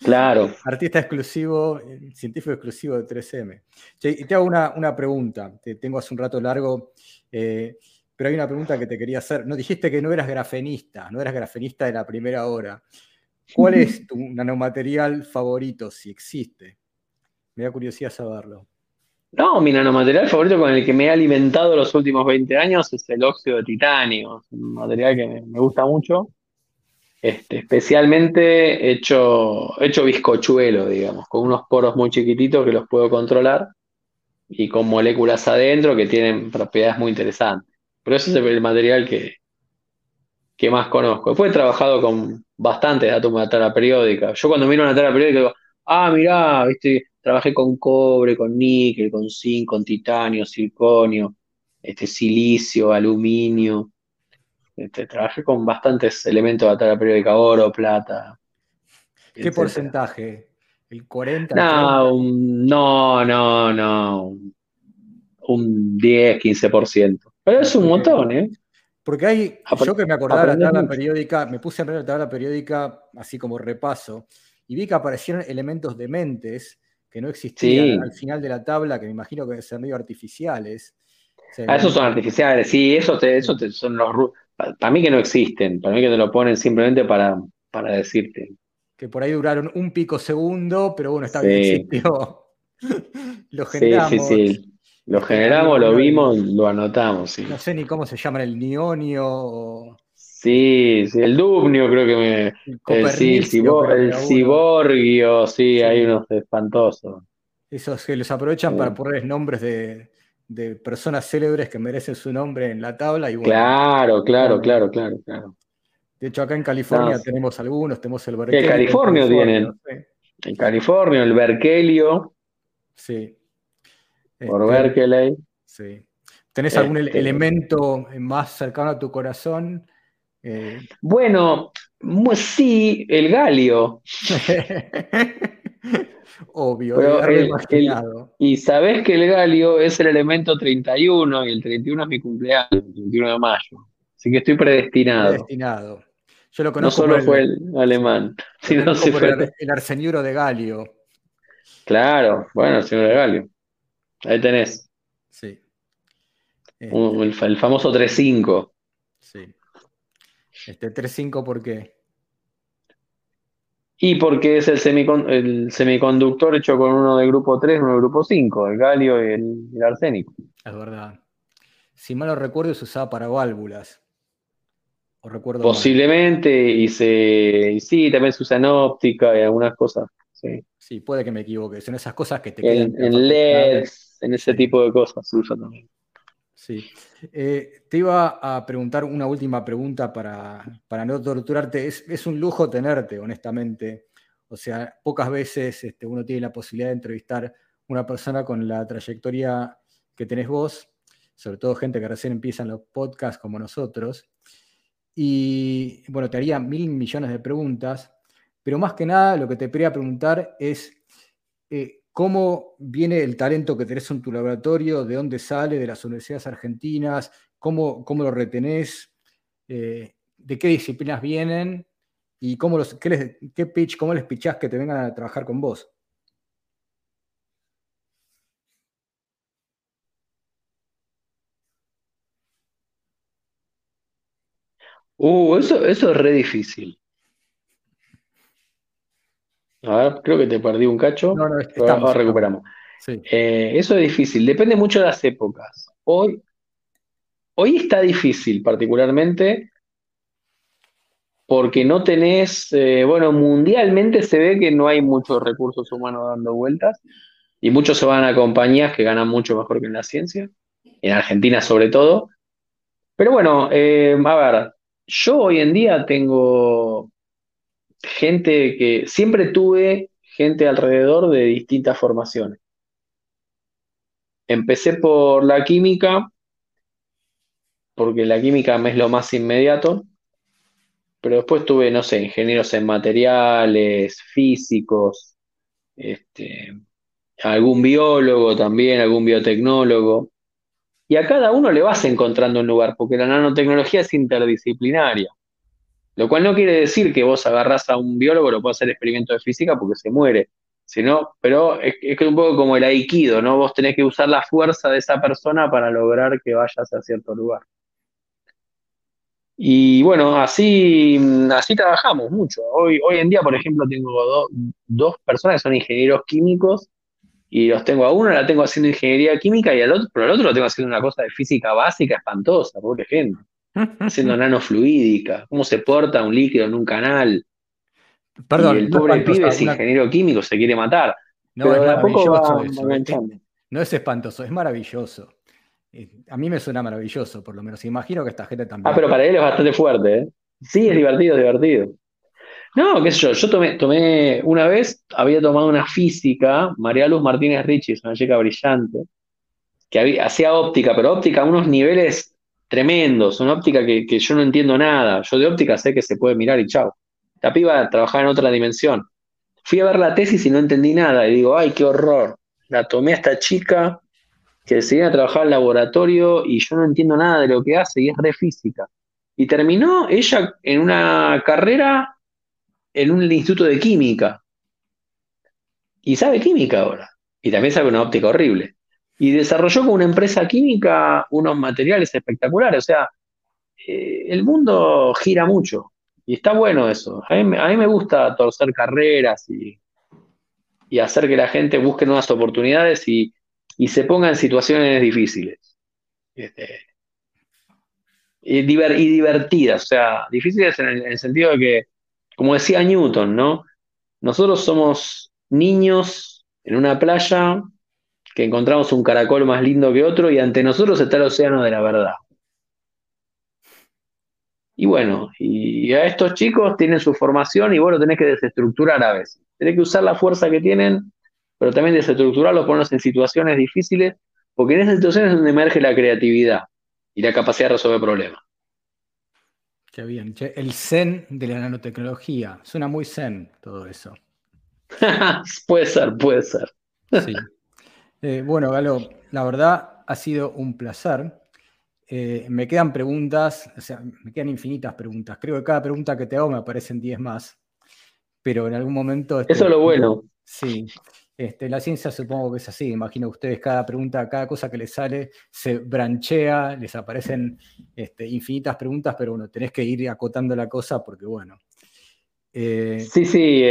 Claro. Artista exclusivo, científico exclusivo de 3M. y te hago una, pregunta, te tengo hace un rato largo, eh, pero hay una pregunta que te quería hacer. No dijiste que no eras grafenista, no eras grafenista de la primera hora. ¿Cuál es tu nanomaterial favorito, si existe? Me da curiosidad saberlo. No, mi nanomaterial favorito con el que me he alimentado los últimos 20 años es el óxido de titanio. Es un material que me gusta mucho. Este, especialmente hecho, hecho bizcochuelo, digamos, con unos poros muy chiquititos que los puedo controlar y con moléculas adentro que tienen propiedades muy interesantes. Pero ese es el material que, que más conozco. Después he trabajado con bastantes átomos de tabla periódica. Yo cuando miro una tabla periódica digo, ah, mirá, ¿viste? trabajé con cobre, con níquel, con zinc, con titanio, circonio, este, silicio, aluminio. Este, trabajé con bastantes elementos de la tabla periódica, oro, plata. ¿Qué porcentaje? ¿El 40? No, no, no, no. Un 10, 15%. Pero es un montón, ¿eh? Porque hay, yo que me acordaba de la tabla periódica, me puse a ver la tabla periódica así como repaso, y vi que aparecieron elementos dementes que no existían al final de la tabla, que me imagino que deben ser medio artificiales. Ah, esos son artificiales, sí, esos, eso son los para mí que no existen, para mí que te lo ponen simplemente para, para decirte. Que por ahí duraron un pico segundo, pero bueno, está bien, existió. lo generamos. Sí, sí, sí. Lo generamos, lo vimos, lo anotamos. Sí. No sé ni cómo se llama el nionio. Sí, sí, el dubnio creo que me. El, sí, el, ciborgio, sí, hay unos espantosos. Esos que los aprovechan para ponerles nombres de, de personas célebres que merecen su nombre en la tabla. Y claro, claro, claro, claro, claro. De hecho, acá en California tenemos algunos, tenemos el Berkeley. ¿En California tienen? En California, el Berkelio. Sí. Por este, Berkeley. Sí. ¿Tenés algún este. elemento más cercano a tu corazón? Eh, bueno, sí, el galio. Obvio, y sabés que el galio es el elemento 31 y el 31 es mi cumpleaños, el 31 de mayo. Así que estoy predestinado. Predestinado. Yo lo conozco. No solo fue el alemán, sino se fue. El, el arseniuro de Galio. Claro, bueno, el señor de Galio. Ahí tenés. Sí. el, el, famoso 3.5. Sí. Este 3.5, ¿por qué? Y porque es el, el semiconductor hecho con uno de grupo 3 y uno de grupo 5, el galio y el, arsénico. Es verdad. Si mal no recuerdo, se usaba para válvulas. recuerdo Posiblemente, y, se, y sí, también se usa en óptica y algunas cosas. Sí, sí puede que me equivoque. Son esas cosas que te quedan. En LEDs, en ese tipo de cosas se usa también. Sí. Eh, te iba a preguntar una última pregunta para, no torturarte. Es, un lujo tenerte, honestamente. O sea, pocas veces este, uno tiene la posibilidad de entrevistar una persona con la trayectoria que tenés vos, sobre todo gente que recién empieza en los podcasts como nosotros. Y bueno, te haría mil millones de preguntas, pero más que nada lo que te quería preguntar es eh, cómo viene el talento que tenés en tu laboratorio, de dónde sale, de las universidades argentinas, cómo, cómo lo retenés, eh, de qué disciplinas vienen y cómo los, qué, pitch, cómo les pitchás que te vengan a trabajar con vos. Uh, eso, eso es re difícil. A ver, creo que te perdí un cacho. No, no, estamos, recuperamos. Eh, eso es difícil, depende mucho de las épocas. Hoy, hoy está difícil particularmente porque no tenés, eh, bueno, mundialmente se ve que no hay muchos recursos humanos dando vueltas y muchos se van a compañías que ganan mucho mejor que en la ciencia, en Argentina sobre todo. Pero bueno, eh, a ver, yo hoy en día tengo gente que siempre tuve gente alrededor de distintas formaciones. Empecé por la química, porque la química es lo más inmediato, pero después tuve, no sé, ingenieros en materiales, físicos, este, algún biólogo también, algún biotecnólogo. Y a cada uno le vas encontrando un lugar, porque la nanotecnología es interdisciplinaria. Lo cual no quiere decir que vos agarrás a un biólogo, lo puedes hacer experimento de física porque se muere. Sino, pero es, es un poco como el aikido, ¿no? Vos tenés que usar la fuerza de esa persona para lograr que vayas a cierto lugar. Y bueno, así, así trabajamos mucho. Hoy, hoy en día, por ejemplo, tengo dos personas que son ingenieros químicos y los tengo a uno, la tengo haciendo ingeniería química y al otro, pero al otro lo tengo haciendo una cosa de física básica espantosa, pobre gente haciendo nanofluídica, cómo se porta un líquido en un canal. Perdón, y el pobre pibe es ingeniero químico, se quiere matar. No, es maravilloso ¿eh? No es espantoso, es maravilloso. Eh, a mí me suena maravilloso, por lo menos. Imagino que esta gente también. Ah, pero para él es bastante fuerte, ¿eh? Sí, es divertido, es divertido. No, qué sé yo, yo tomé, tomé, una vez, había tomado una física, María Luz Martínez Richie, una chica brillante, que hacía óptica, pero óptica a unos niveles tremendos, una óptica que, yo no entiendo nada. Yo de óptica sé que se puede mirar y chao. La piba trabajaba en otra dimensión. Fui a ver la tesis y no entendí nada. Y digo, ay, qué horror. La tomé a esta chica que se a trabajar al laboratorio y yo no entiendo nada de lo que hace y es re física. Y terminó ella en una carrera en un instituto de química. Y sabe química ahora. Y también sabe una óptica horrible y desarrolló con una empresa química unos materiales espectaculares. O sea, eh, el mundo gira mucho y está bueno eso. A mí, me gusta torcer carreras y, hacer que la gente busque nuevas oportunidades y, se ponga en situaciones difíciles. Este, y, divertidas, o sea, difíciles en el, sentido de que, como decía Newton, ¿no? Nosotros somos niños en una playa que encontramos un caracol más lindo que otro y ante nosotros está el océano de la verdad. Y bueno, y a estos chicos tienen su formación y vos lo tenés que desestructurar a veces. Tenés que usar la fuerza que tienen, pero también desestructurarlos, ponerlos en situaciones difíciles, porque en esas situaciones es donde emerge la creatividad y la capacidad de resolver problemas. Qué bien. El zen de la nanotecnología. Suena muy zen todo eso. puede ser, puede ser. Sí. Eh, bueno, Galo, la verdad ha sido un placer. Eh, me quedan preguntas, o sea, me quedan infinitas preguntas. Creo que cada pregunta que te hago me aparecen 10 más. Pero en algún momento. Este, Eso es lo bueno. Sí. Este, la ciencia supongo que es así. Imagino ustedes, cada pregunta, cada cosa que les sale, se branchea, les aparecen este, infinitas preguntas, pero bueno, tenés que ir acotando la cosa porque, bueno. Eh, sí, sí,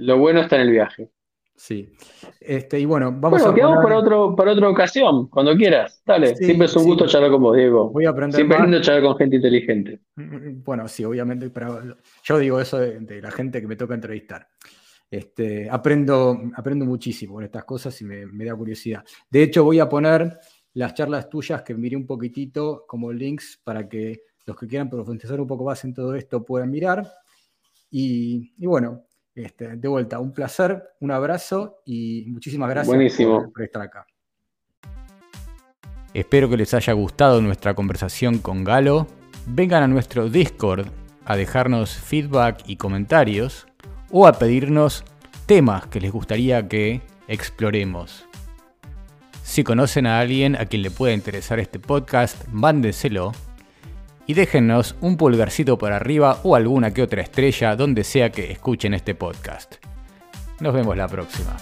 lo bueno está en el viaje. Sí. Este, y bueno, vamos bueno, a. quedamos para, otro, para otra ocasión, cuando quieras. Dale, siempre es un gusto charlar con vos, Diego. Voy a aprender siempre es lindo charlar con gente inteligente. Bueno, sí, obviamente, pero yo digo eso de, la gente que me toca entrevistar. Este, aprendo, aprendo muchísimo con estas cosas y me, me da curiosidad. De hecho, voy a poner las charlas tuyas que miré un poquitito como links para que los que quieran profundizar un poco más en todo esto puedan mirar. Y, bueno, este, de vuelta, un placer, un abrazo y muchísimas gracias Por, estar acá. Espero que les haya gustado nuestra conversación con Galo. Vengan a nuestro Discord a dejarnos feedback y comentarios o a pedirnos temas que les gustaría que exploremos. Si conocen a alguien a quien le pueda interesar este podcast, mándenselo y déjennos un pulgarcito para arriba o alguna que otra estrella donde sea que escuchen este podcast. Nos vemos la próxima.